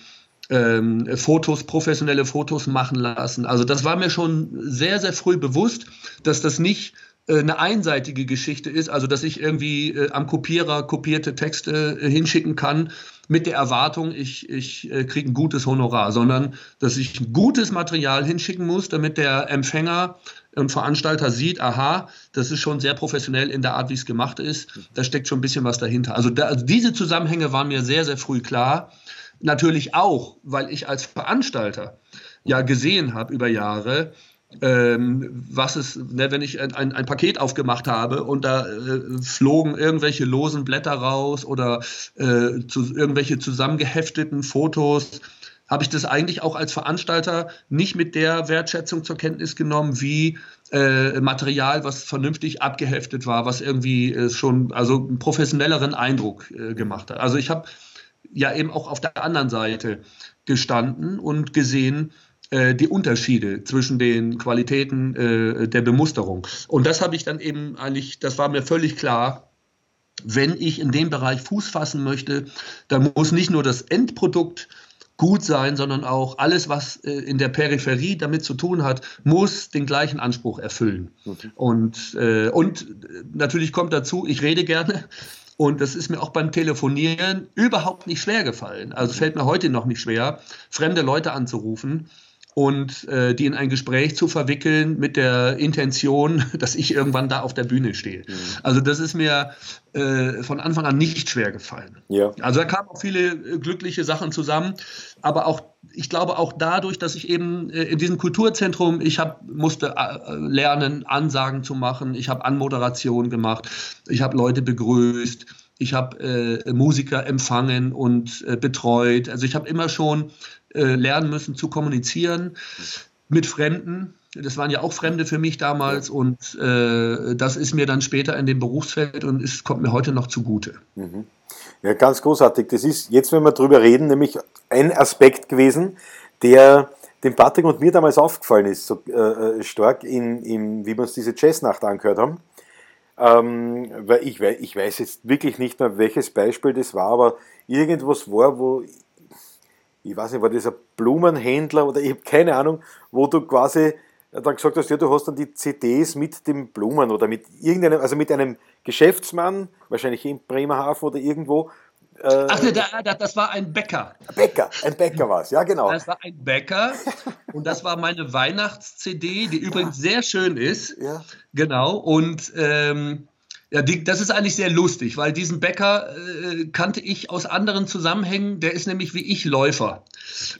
ähm, Fotos, professionelle Fotos machen lassen. Also das war mir schon sehr, sehr früh bewusst, dass das nicht eine einseitige Geschichte ist, also dass ich irgendwie äh, am Kopierer kopierte Texte äh, hinschicken kann mit der Erwartung, ich, ich äh, kriege ein gutes Honorar, sondern dass ich gutes Material hinschicken muss, damit der Empfänger und Veranstalter sieht, aha, das ist schon sehr professionell in der Art, wie es gemacht ist, da steckt schon ein bisschen was dahinter. Also, da, also diese Zusammenhänge waren mir sehr, sehr früh klar. Natürlich auch, weil ich als Veranstalter ja gesehen habe über Jahre, ähm, was ist, ne, wenn ich ein, ein, ein, Paket aufgemacht habe und da äh, flogen irgendwelche losen Blätter raus oder äh, zu, irgendwelche zusammengehefteten Fotos, habe ich das eigentlich auch als Veranstalter nicht mit der Wertschätzung zur Kenntnis genommen, wie äh, Material, was vernünftig abgeheftet war, was irgendwie äh, schon also einen professionelleren Eindruck äh, gemacht hat. Also ich habe ja eben auch auf der anderen Seite gestanden und gesehen, die Unterschiede zwischen den Qualitäten äh, der Bemusterung. Und das habe ich dann eben eigentlich, das war mir völlig klar, wenn ich in dem Bereich Fuß fassen möchte, dann muss nicht nur das Endprodukt gut sein, sondern auch alles, was äh, in der Peripherie damit zu tun hat, muss den gleichen Anspruch erfüllen. Okay. Und, äh, und natürlich kommt dazu, ich rede gerne. Und das ist mir auch beim Telefonieren überhaupt nicht schwer gefallen. Also fällt mir heute noch nicht schwer, fremde Leute anzurufen und äh, die in ein Gespräch zu verwickeln mit der Intention, dass ich irgendwann da auf der Bühne stehe. Mhm. Also das ist mir äh, von Anfang an nicht schwer gefallen. Ja. Also da kamen auch viele äh, glückliche Sachen zusammen, aber auch ich glaube auch dadurch, dass ich eben äh, in diesem Kulturzentrum, ich hab, musste äh, lernen, Ansagen zu machen, ich habe Anmoderation gemacht, ich habe Leute begrüßt, ich habe äh, Musiker empfangen und betreut. Also ich habe immer schon äh, lernen müssen zu kommunizieren mit Fremden. Das waren ja auch Fremde für mich damals und äh, das ist mir dann später in dem Berufsfeld und es kommt mir heute noch zugute. Mhm. Ja, ganz großartig. Das ist jetzt, wenn wir drüber reden, nämlich ein Aspekt gewesen, der dem Patrick und mir damals aufgefallen ist, so äh, äh stark, in, in, wie wir uns diese Jazznacht angehört haben. Ähm, weil ich, ich weiß jetzt wirklich nicht mehr, welches Beispiel das war, aber irgendwas war, wo ich weiß nicht, war das ein Blumenhändler oder ich habe keine Ahnung, wo du quasi dann gesagt hast, ja, du hast dann die CDs mit den Blumen oder mit irgendeinem, also mit einem Geschäftsmann, wahrscheinlich in Bremerhaven oder irgendwo. Äh, Ach, ne, da, da, das war ein Bäcker. Bäcker, ein Bäcker war es, ja genau. Das war ein Bäcker und das war meine Weihnachts-CD, die übrigens sehr schön ist. Ja. Genau, und ähm, ja, die, das ist eigentlich sehr lustig, weil diesen Bäcker äh, kannte ich aus anderen Zusammenhängen. Der ist nämlich wie ich Läufer.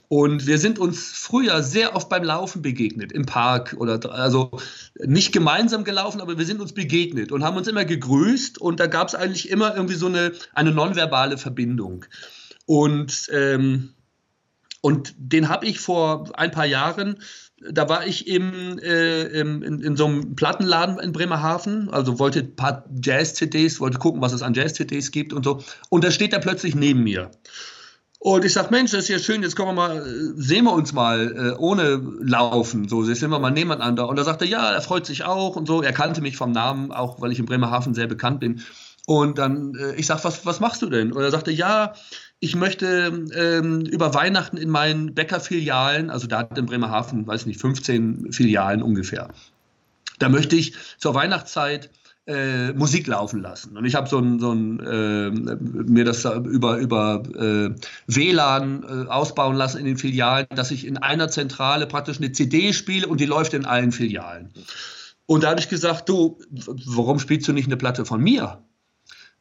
Und wir sind uns früher sehr oft beim Laufen begegnet, im Park oder also nicht gemeinsam gelaufen, aber wir sind uns begegnet und haben uns immer gegrüßt und da gab es eigentlich immer irgendwie so eine, eine nonverbale Verbindung. Und, ähm, und den habe ich vor ein paar Jahren da war ich im, äh, im, in, in, so einem Plattenladen in Bremerhaven, also wollte ein paar Jazz-CDs, wollte gucken, was es an Jazz-CDs gibt und so. Und da steht er plötzlich neben mir. Und ich sag, Mensch, das ist ja schön, jetzt kommen wir mal, sehen wir uns mal äh, ohne Laufen, so, jetzt sind wir mal nebeneinander. Und da sagte er, ja, er freut sich auch und so. Er kannte mich vom Namen, auch weil ich in Bremerhaven sehr bekannt bin. Und dann, äh, ich sag, was, was machst du denn? Und er sagte, ja, ich möchte ähm, über Weihnachten in meinen Bäckerfilialen, also da hat in Bremerhaven, weiß nicht, 15 Filialen ungefähr, da möchte ich zur Weihnachtszeit äh, Musik laufen lassen. Und ich habe so ein, so ein äh, mir das über, über äh, WLAN äh, ausbauen lassen in den Filialen, dass ich in einer Zentrale praktisch eine CD spiele und die läuft in allen Filialen. Und da habe ich gesagt, du, warum spielst du nicht eine Platte von mir?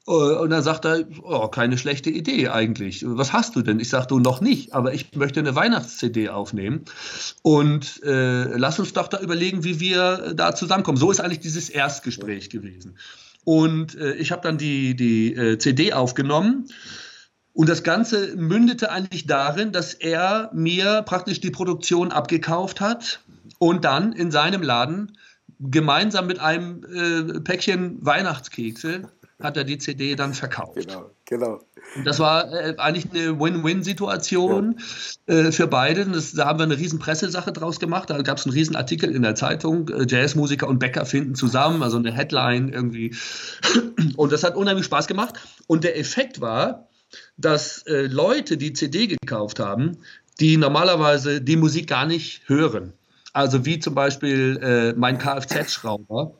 Äh, und dann sagt er, oh, keine schlechte Idee eigentlich. Was hast du denn? Ich sage, du noch nicht, aber ich möchte eine Weihnachts-CD aufnehmen. Und äh, lass uns doch da überlegen, wie wir da zusammenkommen. So ist eigentlich dieses Erstgespräch gewesen. Und äh, ich habe dann die, die äh, CD aufgenommen. Und das Ganze mündete eigentlich darin, dass er mir praktisch die Produktion abgekauft hat und dann in seinem Laden gemeinsam mit einem äh, Päckchen Weihnachtskekse hat er die CD dann verkauft. Genau, genau. Und das war äh, eigentlich eine Win-Win-Situation ja. äh, für beide. Das, da haben wir eine riesen Pressesache draus gemacht. Da gab es einen riesen Artikel in der Zeitung. Äh, Jazzmusiker und Bäcker finden zusammen, also eine Headline irgendwie. Und das hat unheimlich Spaß gemacht. Und der Effekt war, dass äh, Leute, die CD gekauft haben, die normalerweise die Musik gar nicht hören. Also wie zum Beispiel äh, mein Kfz-Schrauber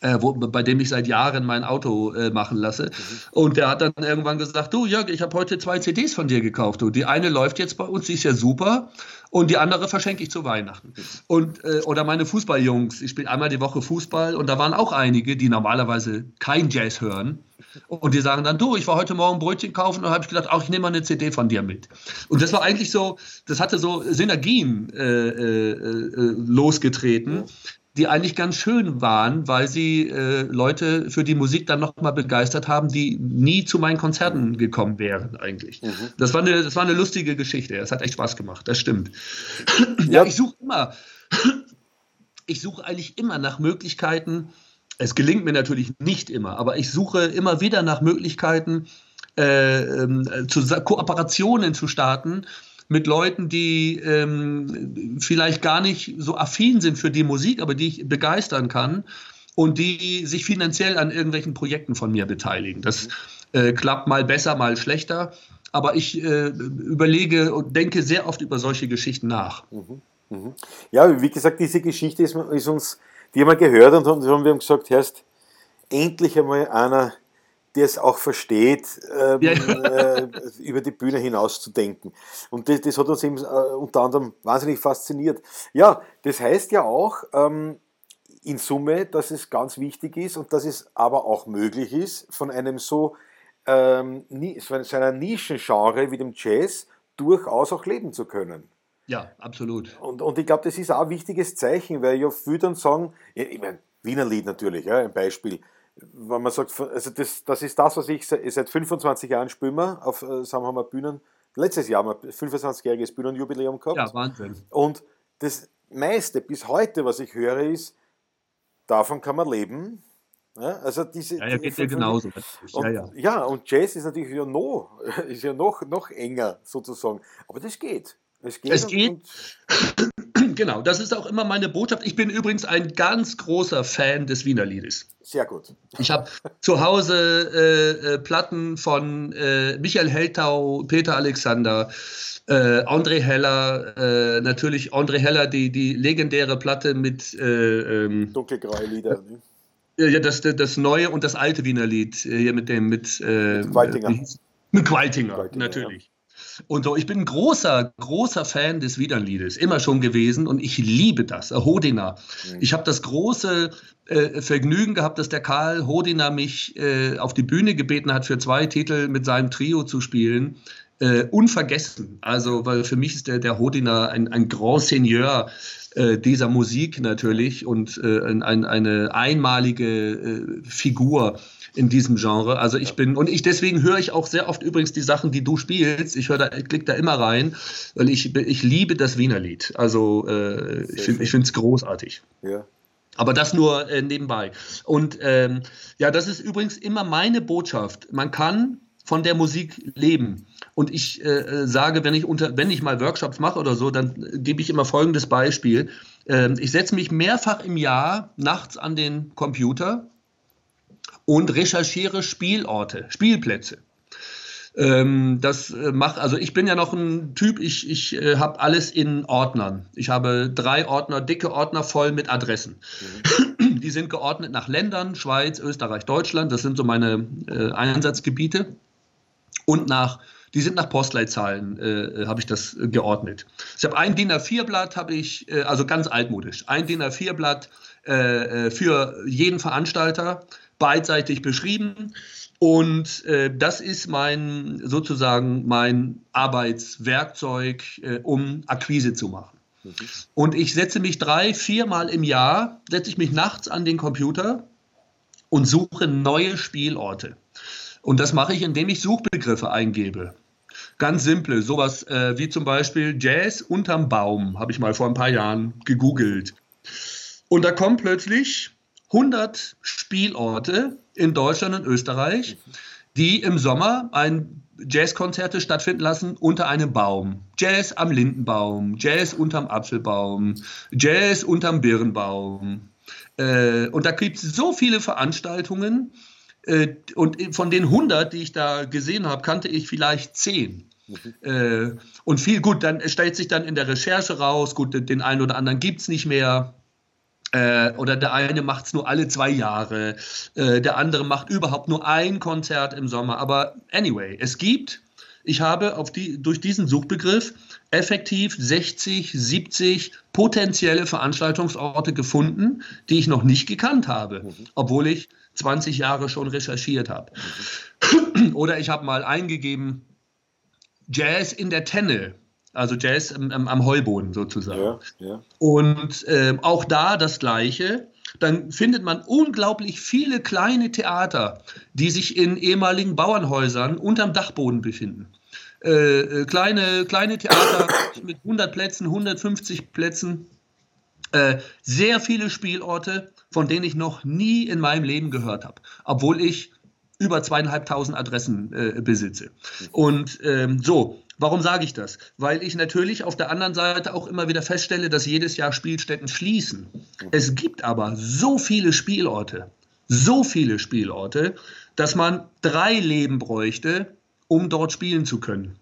äh, wo, bei dem ich seit Jahren mein Auto äh, machen lasse. Mhm. Und der hat dann irgendwann gesagt, du Jörg, ich habe heute zwei CDs von dir gekauft. Du. Die eine läuft jetzt bei uns, die ist ja super. Und die andere verschenke ich zu Weihnachten. Mhm. Und, äh, oder meine Fußballjungs, ich spiele einmal die Woche Fußball und da waren auch einige, die normalerweise kein Jazz hören. Und die sagen dann, du, ich war heute Morgen Brötchen kaufen und habe ich gedacht, ach, ich nehme mal eine CD von dir mit. Und das war eigentlich so, das hatte so Synergien äh, äh, äh losgetreten, die eigentlich ganz schön waren, weil sie äh, Leute für die Musik dann nochmal begeistert haben, die nie zu meinen Konzerten gekommen wären eigentlich. Mhm. Das, war eine, das war eine lustige Geschichte. Es hat echt Spaß gemacht, das stimmt. Ja, ich suche immer, ich suche eigentlich immer nach Möglichkeiten, es gelingt mir natürlich nicht immer, aber ich suche immer wieder nach Möglichkeiten, äh, äh, zu, Kooperationen zu starten, mit Leuten, die ähm, vielleicht gar nicht so affin sind für die Musik, aber die ich begeistern kann und die sich finanziell an irgendwelchen Projekten von mir beteiligen. Das äh, klappt mal besser, mal schlechter, aber ich äh, überlege und denke sehr oft über solche Geschichten nach. Mhm. Mhm. Ja, wie gesagt, diese Geschichte ist, ist uns, die haben wir gehört und haben, wir haben gesagt, erst endlich einmal einer, der es auch versteht, ähm, ja. äh, über die Bühne hinaus zu denken. Und das, das hat uns eben äh, unter anderem wahnsinnig fasziniert. Ja, das heißt ja auch ähm, in Summe, dass es ganz wichtig ist und dass es aber auch möglich ist, von einem so, ähm, so einer Nischengenre wie dem Jazz durchaus auch leben zu können. Ja, absolut. Und, und ich glaube, das ist auch ein wichtiges Zeichen, weil ja viele dann sagen, ich meine, Wiener Lied natürlich, ja, ein Beispiel wenn man sagt, also das, das ist das, was ich seit 25 Jahren wir auf, äh, mal, Bühnen. Letztes Jahr haben wir 25-jähriges Bühnenjubiläum gehabt. Ja, Wahnsinn. Und das meiste bis heute, was ich höre, ist, davon kann man leben. Ja, also diese, ja, ja geht ja genauso. Und, ja, ja. ja, und Jazz ist natürlich ja noch, ist ja noch, noch enger sozusagen. Aber das geht. Es geht. Es geht. genau, das ist auch immer meine Botschaft. Ich bin übrigens ein ganz großer Fan des Wiener Liedes. Sehr gut. Ich habe zu Hause äh, äh, Platten von äh, Michael Heltau, Peter Alexander, äh, André Heller, äh, natürlich André Heller, die, die legendäre Platte mit äh, ähm, Dunkelgraue Lieder. Ne? Ja, das, das neue und das alte Wiener Lied hier mit dem mit, mit Qualtinger. Mit Qualtinger, Qualtinger natürlich. Ja. Und so, ich bin ein großer, großer Fan des Wiedernliedes, immer schon gewesen und ich liebe das, Hodina. Mhm. Ich habe das große äh, Vergnügen gehabt, dass der Karl Hodina mich äh, auf die Bühne gebeten hat, für zwei Titel mit seinem Trio zu spielen. Äh, unvergessen. Also, weil für mich ist der, der Hodina ein, ein Grand Seigneur äh, dieser Musik natürlich und äh, ein, eine einmalige äh, Figur in diesem Genre. Also ich bin, und ich deswegen höre ich auch sehr oft übrigens die Sachen, die du spielst. Ich höre da, klick da immer rein, weil ich, ich liebe das Wiener Lied. Also äh, ich finde es großartig. Ja. Aber das nur äh, nebenbei. Und ähm, ja, das ist übrigens immer meine Botschaft. Man kann von der Musik leben. Und ich äh, sage, wenn ich, unter, wenn ich mal Workshops mache oder so, dann gebe ich immer folgendes Beispiel. Ähm, ich setze mich mehrfach im Jahr nachts an den Computer und recherchiere Spielorte, Spielplätze. Ähm, das äh, macht, also ich bin ja noch ein Typ, ich, ich äh, habe alles in Ordnern. Ich habe drei Ordner, dicke Ordner voll mit Adressen. Mhm. Die sind geordnet nach Ländern, Schweiz, Österreich, Deutschland. Das sind so meine äh, Einsatzgebiete. Und nach, die sind nach Postleitzahlen, äh, habe ich das geordnet. Ich habe ein DIN A4-Blatt, habe ich, äh, also ganz altmodisch, ein DIN A4-Blatt äh, für jeden Veranstalter beidseitig beschrieben. Und äh, das ist mein sozusagen mein Arbeitswerkzeug, äh, um Akquise zu machen. Mhm. Und ich setze mich drei, viermal im Jahr, setze ich mich nachts an den Computer und suche neue Spielorte. Und das mache ich, indem ich Suchbegriffe eingebe. Ganz simple, sowas äh, wie zum Beispiel Jazz unterm Baum, habe ich mal vor ein paar Jahren gegoogelt. Und da kommt plötzlich 100 Spielorte in Deutschland und Österreich, die im Sommer ein Jazzkonzerte stattfinden lassen unter einem Baum. Jazz am Lindenbaum, Jazz unterm Apfelbaum, Jazz unterm Birnbaum. Äh, und da gibt es so viele Veranstaltungen. Äh, und von den 100, die ich da gesehen habe, kannte ich vielleicht 10. Mhm. Äh, und viel gut, dann stellt sich dann in der Recherche raus, gut, den einen oder anderen gibt es nicht mehr. Äh, oder der eine macht es nur alle zwei Jahre, äh, der andere macht überhaupt nur ein Konzert im Sommer. Aber anyway, es gibt, ich habe auf die, durch diesen Suchbegriff effektiv 60, 70 potenzielle Veranstaltungsorte gefunden, die ich noch nicht gekannt habe, mhm. obwohl ich 20 Jahre schon recherchiert habe. Mhm. Oder ich habe mal eingegeben, Jazz in der Tenne also Jazz am, am Heuboden sozusagen. Ja, ja. Und äh, auch da das Gleiche. Dann findet man unglaublich viele kleine Theater, die sich in ehemaligen Bauernhäusern unterm Dachboden befinden. Äh, äh kleine, kleine Theater mit 100 Plätzen, 150 Plätzen, äh, sehr viele Spielorte, von denen ich noch nie in meinem Leben gehört habe, obwohl ich über zweieinhalbtausend Adressen äh, besitze. Und ähm, so, Warum sage ich das? Weil ich natürlich auf der anderen Seite auch immer wieder feststelle, dass jedes Jahr Spielstätten schließen. Es gibt aber so viele Spielorte, so viele Spielorte, dass man drei Leben bräuchte, um dort spielen zu können.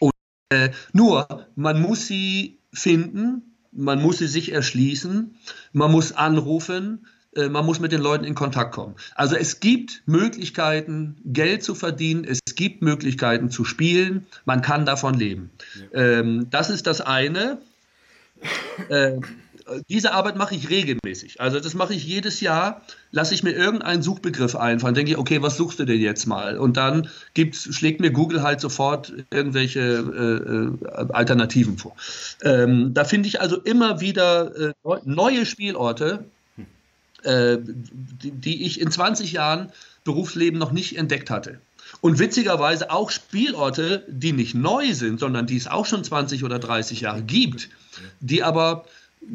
Und, äh, nur, man muss sie finden, man muss sie sich erschließen, man muss anrufen, man muss mit den Leuten in Kontakt kommen. Also es gibt Möglichkeiten, Geld zu verdienen, es gibt Möglichkeiten zu spielen, man kann davon leben. Ja. Ähm, das ist das eine. Äh, diese Arbeit mache ich regelmäßig. Also das mache ich jedes Jahr, lasse ich mir irgendeinen Suchbegriff einfallen, denke ich, okay, was suchst du denn jetzt mal? Und dann schlägt mir Google halt sofort irgendwelche äh, äh Alternativen vor. Ähm, da finde ich also immer wieder äh, neue Spielorte, äh, die, die ich in 20 Jahren Berufsleben noch nicht entdeckt hatte. Und witzigerweise auch Spielorte, die nicht neu sind, sondern die es auch schon 20 oder 30 Jahre gibt, die aber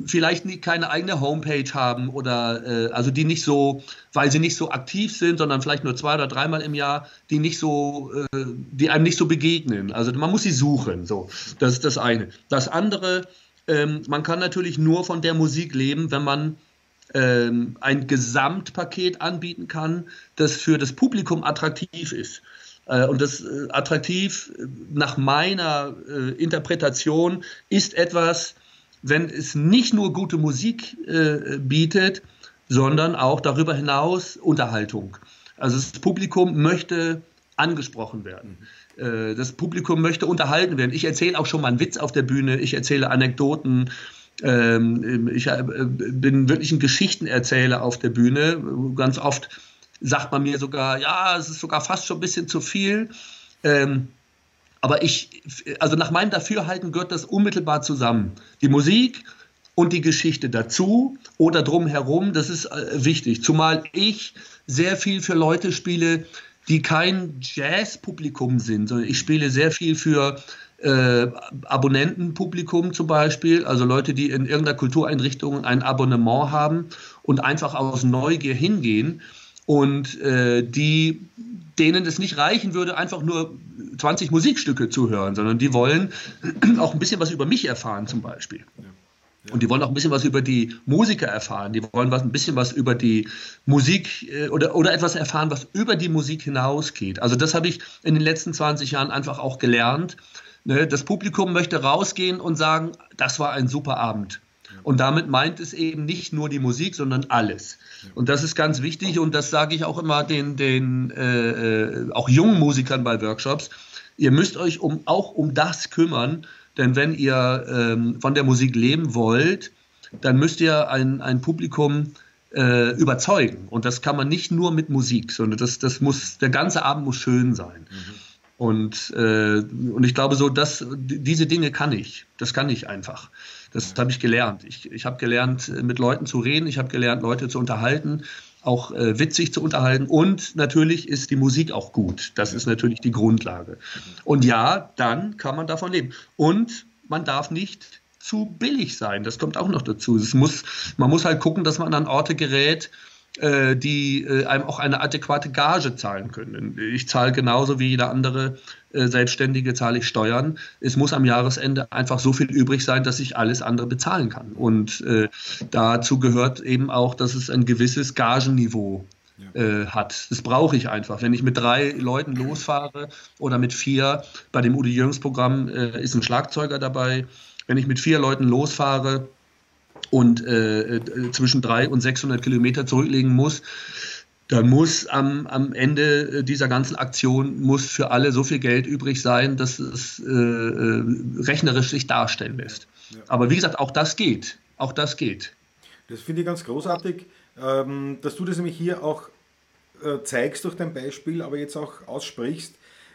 vielleicht nie, keine eigene Homepage haben oder äh, also die nicht so, weil sie nicht so aktiv sind, sondern vielleicht nur zwei oder dreimal im Jahr, die nicht so, äh, die einem nicht so begegnen. Also man muss sie suchen. So, das ist das eine. Das andere, ähm, man kann natürlich nur von der Musik leben, wenn man ähm, ein Gesamtpaket anbieten kann, das für das Publikum attraktiv ist. Äh, und das äh, attraktiv nach meiner äh, Interpretation ist etwas, wenn es nicht nur gute Musik äh, bietet, sondern auch darüber hinaus Unterhaltung. Also das Publikum möchte angesprochen werden. Äh, das Publikum möchte unterhalten werden. Ich erzähle auch schon mal einen Witz auf der Bühne, ich erzähle Anekdoten, ähm, ich äh, bin wirklich ein Geschichtenerzähler auf der Bühne. Ganz oft sagt man mir sogar, ja, es ist sogar fast schon ein bisschen zu viel. Ähm, aber ich, also nach meinem Dafürhalten gehört das unmittelbar zusammen. Die Musik und die Geschichte dazu oder drumherum, das ist äh, wichtig. Zumal ich sehr viel für Leute spiele, die kein Jazz-Publikum sind, sondern ich spiele sehr viel für äh, Abonnentenpublikum zum Beispiel, also Leute, die in irgendeiner Kultureinrichtung ein Abonnement haben und einfach aus Neugier hingehen und äh, die denen es nicht reichen würde, einfach nur 20 Musikstücke zu hören, sondern die wollen auch ein bisschen was über mich erfahren zum Beispiel. Ja. Ja. Und die wollen auch ein bisschen was über die Musiker erfahren. Die wollen was, ein bisschen was über die Musik äh, oder, oder etwas erfahren, was über die Musik hinausgeht. Also das habe ich in den letzten 20 Jahren einfach auch gelernt, Ne, das Publikum möchte rausgehen und sagen, das war ein super Abend. Und damit meint es eben nicht nur die Musik, sondern alles. Und das ist ganz wichtig und das sage ich auch immer den, den äh, äh, auch jungen Musikern bei Workshops. Ihr müsst euch um, auch um das kümmern, denn wenn ihr ähm, von der Musik leben wollt, dann müsst ihr ein, ein Publikum äh, überzeugen. Und das kann man nicht nur mit Musik, sondern das, das muss, der ganze Abend muss schön sein. Mhm. Und, äh, und ich glaube, so, dass diese Dinge kann ich. Das kann ich einfach. Das habe ich gelernt. Ich, ich habe gelernt, mit Leuten zu reden. Ich habe gelernt, Leute zu unterhalten, auch äh, witzig zu unterhalten. Und natürlich ist die Musik auch gut. Das ist natürlich die Grundlage. Und ja, dann kann man davon leben. Und man darf nicht zu billig sein. Das kommt auch noch dazu. Es muss, man muss halt gucken, dass man an Orte gerät, äh, die äh, einem auch eine adäquate Gage zahlen können. Ich zahle genauso wie jeder andere äh, Selbstständige zahle ich Steuern. Es muss am Jahresende einfach so viel übrig sein, dass ich alles andere bezahlen kann. Und äh, dazu gehört eben auch, dass es ein gewisses Gagenniveau äh, hat. Das brauche ich einfach. Wenn ich mit drei Leuten losfahre oder mit vier, bei dem Udo Jürgens Programm äh, ist ein Schlagzeuger dabei. Wenn ich mit vier Leuten losfahre, und äh, äh zwischen 300 und 600 Kilometer zurücklegen muss, dann muss am, am Ende dieser ganzen Aktion muss für alle so viel Geld übrig sein, dass es äh, äh rechnerisch sich darstellen lässt. Ja. Aber wie gesagt, auch das geht. Auch das geht. Das finde ich ganz großartig, ähm, dass du das nämlich hier auch äh, zeigst durch dein Beispiel, aber jetzt auch aussprichst,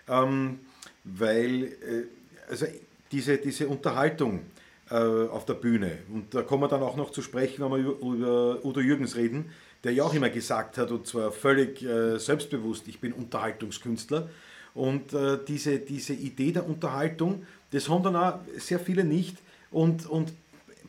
ähm, weil äh, also diese, diese Unterhaltung äh, auf der Bühne, und da kommen wir dann auch noch zu sprechen, wenn wir über Udo Jürgens reden, der ja auch immer gesagt hat, und zwar völlig äh, selbstbewusst, ich bin Unterhaltungskünstler. Und äh, diese, diese Idee der Unterhaltung, das haben dann auch sehr viele nicht und, und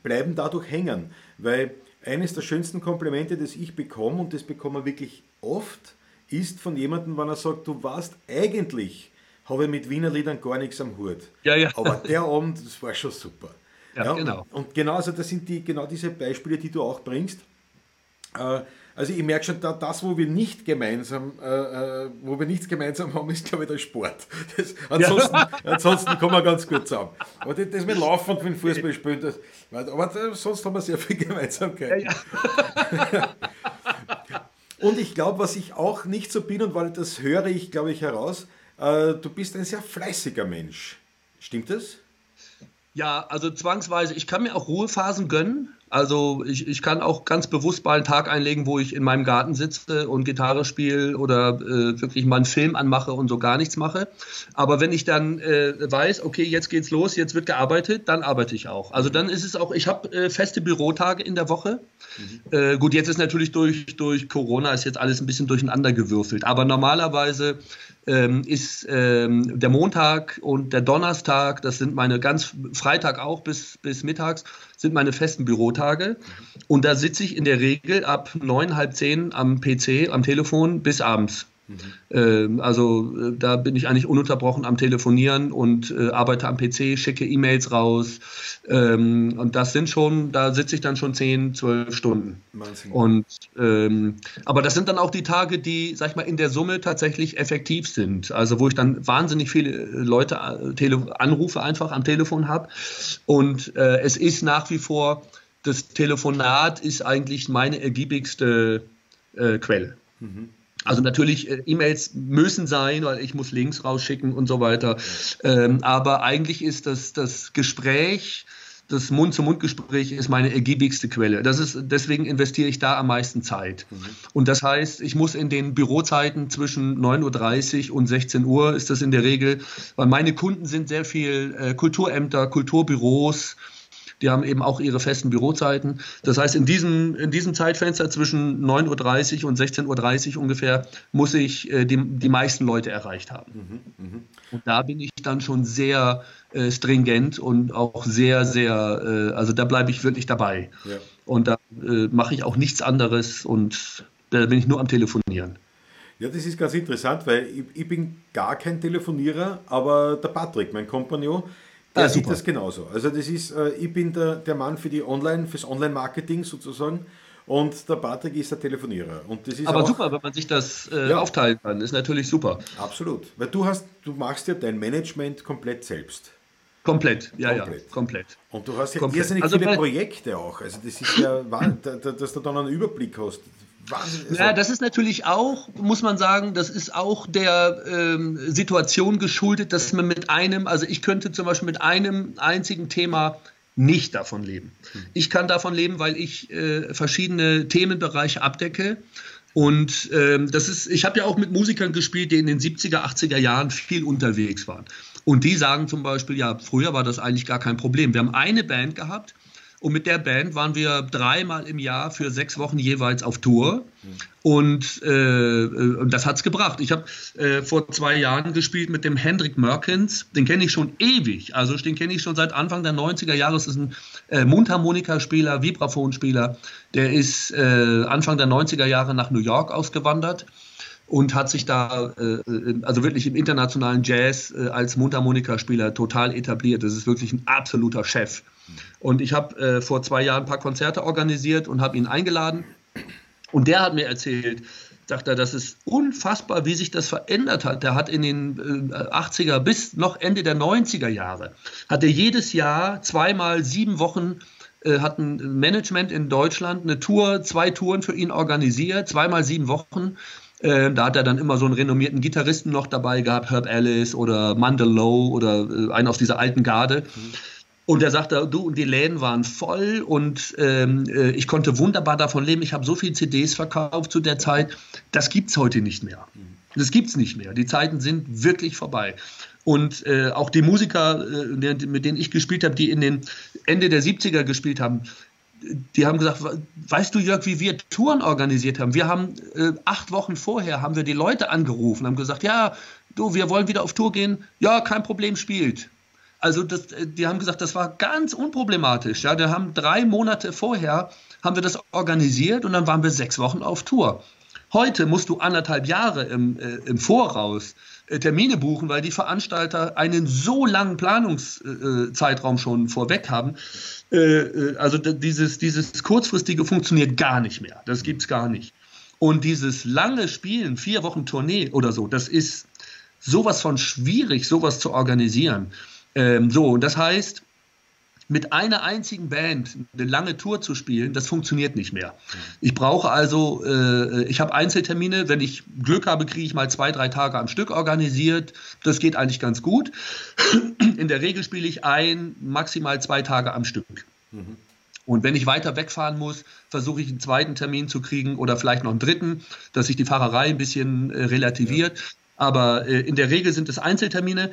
bleiben dadurch hängen. Weil eines der schönsten Komplimente, das ich bekomme, und das bekomme ich wirklich oft, ist von jemandem, wenn er sagt, du warst eigentlich, habe ich mit Wiener Liedern gar nichts am Hut. Ja, ja. Aber der Abend, das war schon super. Ja, ja genau. Und, und genau, also das sind die, genau diese Beispiele, die du auch bringst. Äh, also ich merke schon, da, das, wo wir nicht gemeinsam, äh, äh, wo wir nichts gemeinsam haben, ist glaube ich der Sport. Das, ansonsten, ja. ansonsten kommen wir ganz gut zusammen. Aber das, das mit Laufen und mit Fußball spielen, das, aber sonst haben wir sehr viel Gemeinsamkeit. Ja, ja. und ich glaube, was ich auch nicht so bin, und weil das höre ich, glaube ich, heraus, äh, du bist ein sehr fleißiger Mensch. Stimmt das? Ja, also zwangsweise. Ich kann mir auch Ruhephasen gönnen. Also ich, ich kann auch ganz bewusst mal einen Tag einlegen, wo ich in meinem Garten sitze und Gitarre spiele oder äh, wirklich mal einen Film anmache und so gar nichts mache. Aber wenn ich dann äh, weiß, okay, jetzt geht's los, jetzt wird gearbeitet, dann arbeite ich auch. Also dann ist es auch, ich habe äh, feste Bürotage in der Woche. Mhm. Äh, gut, jetzt ist natürlich durch, durch Corona ist jetzt alles ein bisschen durcheinander gewürfelt. Aber normalerweise ähm, ist ähm, der Montag und der Donnerstag, das sind meine ganz, Freitag auch bis, bis mittags, sind meine festen Bürotage. Und da sitze ich in der Regel ab neun, halb zehn am PC, am Telefon bis abends. Mhm. also äh, da bin ich eigentlich ununterbrochen am Telefonieren und äh, arbeite am PC, schicke E-Mails raus. Ähm, und das sind schon, da sitze ich dann schon 10, 12 Stunden. Wahnsinn. Und, ähm, aber das sind dann auch die Tage, die, sag ich mal, in der Summe tatsächlich effektiv sind. Also wo ich dann wahnsinnig viele Leute äh, Anrufe einfach am Telefon habe. Und äh, es ist nach wie vor, das Telefonat ist eigentlich meine ergiebigste äh, Quelle. Mhm. Also natürlich, äh, E-Mails müssen sein, weil ich muss Links rausschicken und so weiter. Ähm, aber eigentlich ist das, das Gespräch, das Mund-zu-Mund-Gespräch ist meine ergiebigste Quelle. Das ist, deswegen investiere ich da am meisten Zeit. Mhm. Und das heißt, ich muss in den Bürozeiten zwischen 9.30 Uhr und 16 Uhr ist das in der Regel, weil meine Kunden sind sehr viel äh, Kulturämter, Kulturbüros, die haben eben auch ihre festen Bürozeiten. Das heißt, in diesem, in diesem Zeitfenster zwischen 9.30 Uhr und 16.30 Uhr ungefähr muss ich äh, die, die meisten Leute erreicht haben. Mhm, mh. Und da bin ich dann schon sehr äh, stringent und auch sehr, sehr, äh, also da bleibe ich wirklich dabei. Ja. Und da äh, mache ich auch nichts anderes und da bin ich nur am Telefonieren. Ja, das ist ganz interessant, weil ich, ich, bin gar kein Telefonierer, aber der Patrick, mein Kompagnon, der ah, sieht das genauso. Also das ist, äh, ich bin der, der Mann für die Online, fürs Online-Marketing sozusagen. Und der Patrick ist der Telefonierer. Und das ist Aber auch, super, wenn man sich das äh, ja. aufteilen kann, ist natürlich super. Absolut. Weil du hast, du machst ja dein Management komplett selbst. Komplett, ja, komplett. ja, komplett. Und du hast ja komplett. irrsinnig also viele Projekte auch. Also das ist ja, dass du dann einen Überblick hast. Wahnsinn. Ja, das ist natürlich auch, muss man sagen, das ist auch der ähm, Situation geschuldet, dass man mit einem, also ich könnte zum Beispiel mit einem einzigen Thema nicht davon leben. Hm. Ich kann davon leben, weil ich äh, verschiedene Themenbereiche abdecke. Und ähm, das ist, ich habe ja auch mit Musikern gespielt, die in den 70er, 80er Jahren viel unterwegs waren. Und die sagen zum Beispiel, ja, früher war das eigentlich gar kein Problem. Wir haben eine Band gehabt, und mit der Band waren wir dreimal im Jahr für sechs Wochen jeweils auf Tour. Und äh, das es gebracht. Ich habe äh, vor zwei Jahren gespielt mit dem Hendrik Merkins. Den kenne ich schon ewig. Also den kenne ich schon seit Anfang der 90er Jahre. Das ist ein äh, Mundharmonikaspieler, Vibraphonspieler. Der ist äh, Anfang der 90er Jahre nach New York ausgewandert und hat sich da äh, also wirklich im internationalen Jazz äh, als Mundharmonikaspieler total etabliert. Das ist wirklich ein absoluter Chef. Und ich habe äh, vor zwei Jahren ein paar Konzerte organisiert und habe ihn eingeladen. Und der hat mir erzählt, sagt er, das ist unfassbar, wie sich das verändert hat. Der hat in den äh, 80er bis noch Ende der 90er Jahre, hat er jedes Jahr zweimal sieben Wochen äh, hat ein Management in Deutschland eine Tour, zwei Touren für ihn organisiert, zweimal sieben Wochen. Äh, da hat er dann immer so einen renommierten Gitarristen noch dabei gehabt, Herb Ellis oder Mandel Lowe oder äh, einen aus dieser alten Garde. Mhm. Und er sagte, du und die Läden waren voll und ähm, äh, ich konnte wunderbar davon leben. Ich habe so viele CDs verkauft zu der Zeit. Das gibt es heute nicht mehr. Das gibt es nicht mehr. Die Zeiten sind wirklich vorbei. Und äh, auch die Musiker, äh, mit denen ich gespielt habe, die in den Ende der 70er gespielt haben, die haben gesagt, weißt du Jörg, wie wir Touren organisiert haben? Wir haben äh, acht Wochen vorher haben wir die Leute angerufen, haben gesagt, ja, du, wir wollen wieder auf Tour gehen. Ja, kein Problem, spielt. Also das, äh, die haben gesagt, das war ganz unproblematisch. Ja, wir haben drei Monate vorher haben wir das organisiert und dann waren wir sechs Wochen auf Tour. Heute musst du anderthalb Jahre im, äh, im Voraus äh, Termine buchen, weil die Veranstalter einen so langen Planungszeitraum schon vorweg haben. Äh, äh, also dieses, dieses kurzfristige funktioniert gar nicht mehr. Das gibt es gar nicht. Und dieses lange Spielen, vier Wochen Tournee oder so, das ist sowas von schwierig, sowas zu organisieren. Ähm, so, und das heißt, mit einer einzigen Band eine lange Tour zu spielen, das funktioniert nicht mehr. Ich brauche also, äh, ich habe Einzeltermine, wenn ich Glück habe, kriege ich mal zwei, drei Tage am Stück organisiert. Das geht eigentlich ganz gut. In der Regel spiele ich ein, maximal zwei Tage am Stück. Mhm. Und wenn ich weiter wegfahren muss, versuche ich einen zweiten Termin zu kriegen oder vielleicht noch einen dritten, dass sich die Fahrerei ein bisschen äh, relativiert. Ja. Aber äh, in der Regel sind es Einzeltermine.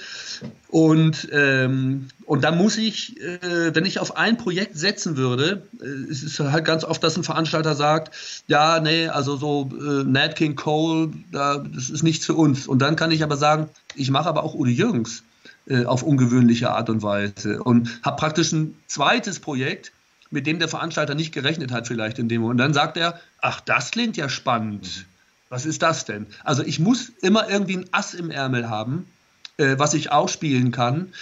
Und, ähm, und da muss ich, äh, wenn ich auf ein Projekt setzen würde, äh, es ist halt ganz oft, dass ein Veranstalter sagt, ja, nee, also so äh, Nat King Cole, da, das ist nichts für uns. Und dann kann ich aber sagen, ich mache aber auch Udo Jürgens äh, auf ungewöhnliche Art und Weise und habe praktisch ein zweites Projekt, mit dem der Veranstalter nicht gerechnet hat vielleicht in dem Moment. Und dann sagt er, ach, das klingt ja spannend. Was ist das denn? Also ich muss immer irgendwie ein Ass im Ärmel haben, äh, was ich auch spielen kann.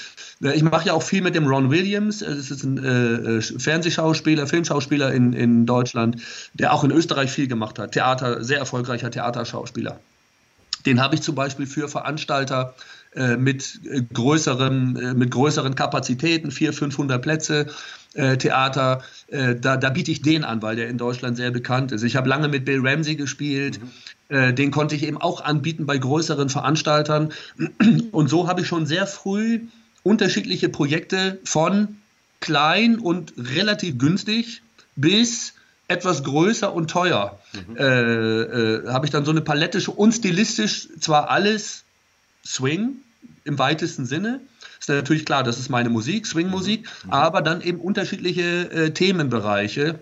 Äh, ich mache ja auch viel mit dem Ron Williams. Das ist ein äh, äh, Fernsehschauspieler, Filmschauspieler in, in Deutschland, der auch in Österreich viel gemacht hat. Theater, sehr erfolgreicher Theaterschauspieler. Den habe ich zum Beispiel für Veranstalter äh, mit, äh, größeren, äh, mit größeren Kapazitäten, 400, 500 Plätze, äh, Theater, äh, da, da biete ich den an, weil der in Deutschland sehr bekannt ist. Ich habe lange mit Bill Ramsey gespielt. Mhm. Äh, den konnte ich eben auch anbieten bei größeren Veranstaltern. Und so habe ich schon sehr früh unterschiedliche Projekte von klein und relativ günstig bis etwas größer und teuer. Mhm. Äh, äh, habe ich dann so eine Palette und stilistisch zwar alles Swing im weitesten Sinne, ist natürlich klar, das ist meine Musik, Swing-Musik, mhm. aber dann eben unterschiedliche äh, Themenbereiche.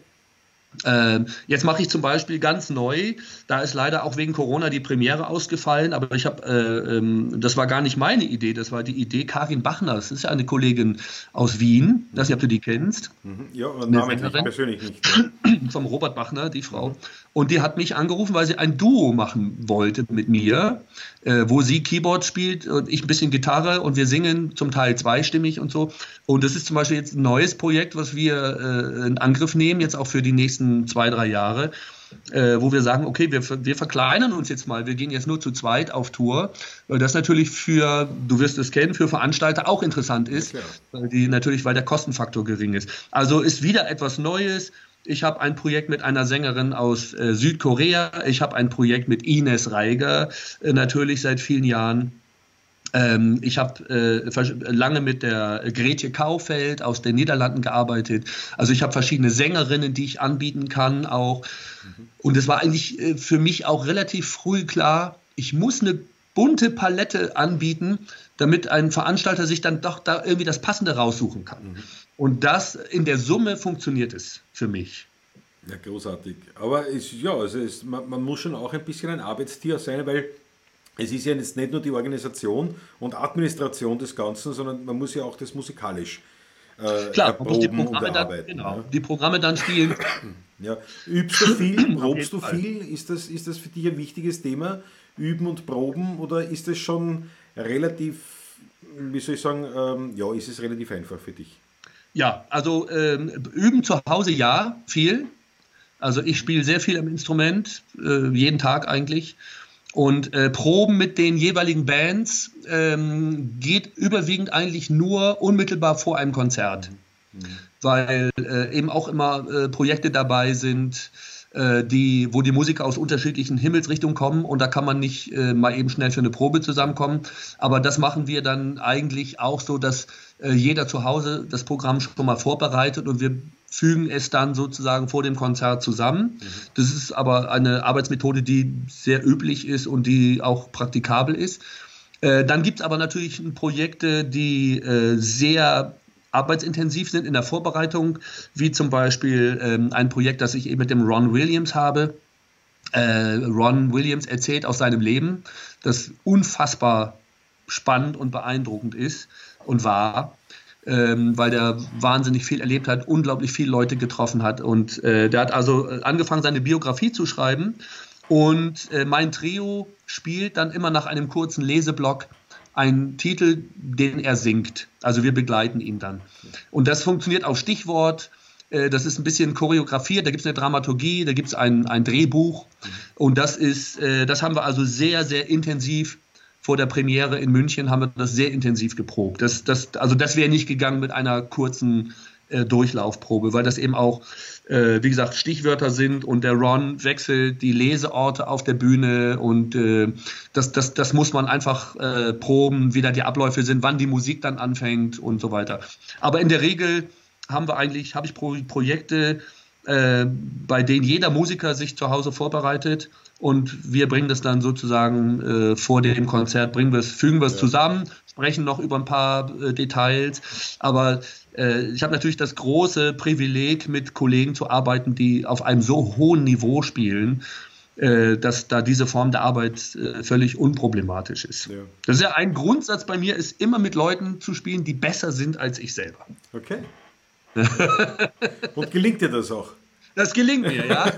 Ähm, jetzt mache ich zum Beispiel ganz neu, da ist leider auch wegen Corona die Premiere ausgefallen, aber ich habe, äh, ähm, das war gar nicht meine Idee, das war die Idee Karin Bachner, das ist ja eine Kollegin aus Wien, das nicht, ob du die kennst. Mhm. Ja, namentlich persönlich nicht. Vom Robert Bachner, die Frau. Und die hat mich angerufen, weil sie ein Duo machen wollte mit mir, äh, wo sie Keyboard spielt und ich ein bisschen Gitarre und wir singen zum Teil zweistimmig und so. Und das ist zum Beispiel jetzt ein neues Projekt, was wir äh, in Angriff nehmen, jetzt auch für die nächsten zwei, drei Jahre. Äh, wo wir sagen, okay, wir, wir verkleinern uns jetzt mal, wir gehen jetzt nur zu zweit auf Tour, weil das natürlich für, du wirst es kennen, für Veranstalter auch interessant ist, ja, weil die natürlich, weil der Kostenfaktor gering ist. Also ist wieder etwas Neues, ich habe ein Projekt mit einer Sängerin aus äh, Südkorea. Ich habe ein Projekt mit Ines Reiger, äh, natürlich seit vielen Jahren. Ähm, ich habe äh, lange mit der Gretje Kaufeld aus den Niederlanden gearbeitet. Also ich habe verschiedene Sängerinnen, die ich anbieten kann auch. Mhm. Und es war eigentlich äh, für mich auch relativ früh klar, ich muss eine bunte Palette anbieten, damit ein Veranstalter sich dann doch da irgendwie das Passende raussuchen kann. Mhm. Und das in der Summe funktioniert es für mich. Ja, großartig. Aber es, ja, also es, man, man, muss schon auch ein bisschen ein Arbeitstier sein, weil es ist ja jetzt nicht nur die Organisation und Administration des Ganzen, sondern man muss ja auch das musikalisch äh, Klar, man muss die Programme, dann, genau, ja. die Programme dann spielen. Ja. Übst du viel, probst du viel? Ist das, ist das für dich ein wichtiges Thema? Üben und proben oder ist es schon relativ, wie soll ich sagen, ähm, ja, ist es relativ einfach für dich? Ja, also ähm, üben zu Hause ja, viel. Also ich spiele sehr viel am Instrument, äh, jeden Tag eigentlich. Und äh, Proben mit den jeweiligen Bands ähm, geht überwiegend eigentlich nur unmittelbar vor einem Konzert. Mhm. weil äh, eben auch immer äh, Projekte dabei sind, äh, die, wo die Musiker aus unterschiedlichen Himmelsrichtungen kommen und da kann man nicht äh, mal eben schnell für eine Probe zusammenkommen. Aber das machen wir dann eigentlich auch so, dass äh, jeder zu Hause das Programm schon mal vorbereitet und wir fügen es dann sozusagen vor dem Konzert zusammen. Mhm. Das ist aber eine Arbeitsmethode, die sehr üblich ist und die auch praktikabel ist. Äh, dann gibt es aber natürlich Projekte, die äh, sehr arbeitsintensiv sind in der Vorbereitung, wie zum Beispiel ähm, ein Projekt, das ich eben mit dem Ron Williams habe. Äh, Ron Williams erzählt aus seinem Leben, das unfassbar spannend und beeindruckend ist und war, ähm, weil der wahnsinnig viel erlebt hat, unglaublich viele Leute getroffen hat. Und äh, der hat also angefangen, seine Biografie zu schreiben. Und äh, mein Trio spielt dann immer nach einem kurzen Leseblock einen Titel, den er singt. Also wir begleiten ihn dann. Und das funktioniert auf Stichwort. Äh, das ist ein bisschen choreografiert, da gibt es eine Dramaturgie, da gibt es ein, ein Drehbuch. Und das ist, äh, das haben wir also sehr, sehr intensiv vor der Premiere in München haben wir das sehr intensiv geprobt. Das, das, also das wäre nicht gegangen mit einer kurzen äh, Durchlaufprobe, weil das eben auch äh, wie gesagt, Stichwörter sind und der Ron wechselt die Leseorte auf der Bühne und äh, das, das, das muss man einfach äh, proben, wie da die Abläufe sind, wann die Musik dann anfängt und so weiter. Aber in der Regel haben wir eigentlich, habe ich Pro Projekte, äh, bei denen jeder Musiker sich zu Hause vorbereitet und wir bringen das dann sozusagen äh, vor dem Konzert, bringen wir es, fügen wir es ja. zusammen, sprechen noch über ein paar äh, Details, aber äh, ich habe natürlich das große Privileg, mit Kollegen zu arbeiten, die auf einem so hohen Niveau spielen, äh, dass da diese Form der Arbeit äh, völlig unproblematisch ist. Ja. Das ist ja ein Grundsatz bei mir, ist immer mit Leuten zu spielen, die besser sind als ich selber. Okay. Und gelingt dir das auch? Das gelingt mir, ja.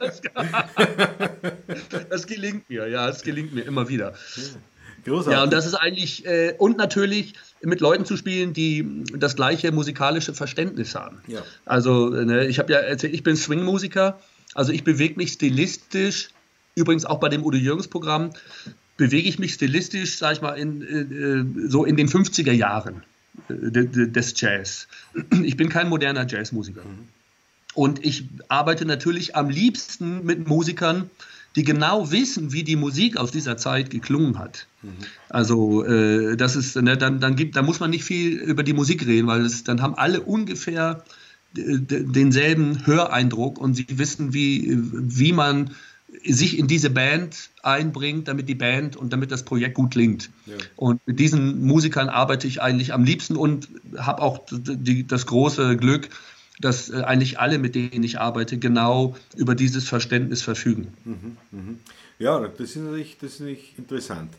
Das, das, gelingt mir, ja, das gelingt mir immer wieder. Großartig. Ja, und das ist eigentlich, äh, und natürlich mit Leuten zu spielen, die das gleiche musikalische Verständnis haben. Ja. Also, ne, ich habe ja erzählt, ich bin Swing-Musiker, also ich bewege mich stilistisch, übrigens auch bei dem Udo Jürgens Programm, bewege ich mich stilistisch, sag ich mal, in, äh, so in den 50er Jahren äh, des Jazz. Ich bin kein moderner Jazzmusiker. Mhm. Und ich arbeite natürlich am liebsten mit Musikern, die genau wissen, wie die Musik aus dieser Zeit geklungen hat. Mhm. Also äh, das ist, ne, dann, dann, gibt, dann muss man nicht viel über die Musik reden, weil es, dann haben alle ungefähr denselben Höreindruck und sie wissen, wie, wie man sich in diese Band einbringt, damit die Band und damit das Projekt gut klingt. Ja. Und mit diesen Musikern arbeite ich eigentlich am liebsten und habe auch die, das große Glück, dass äh, eigentlich alle, mit denen ich arbeite, genau über dieses Verständnis verfügen. Mhm, mhm. Ja, das ist natürlich, das ist natürlich interessant.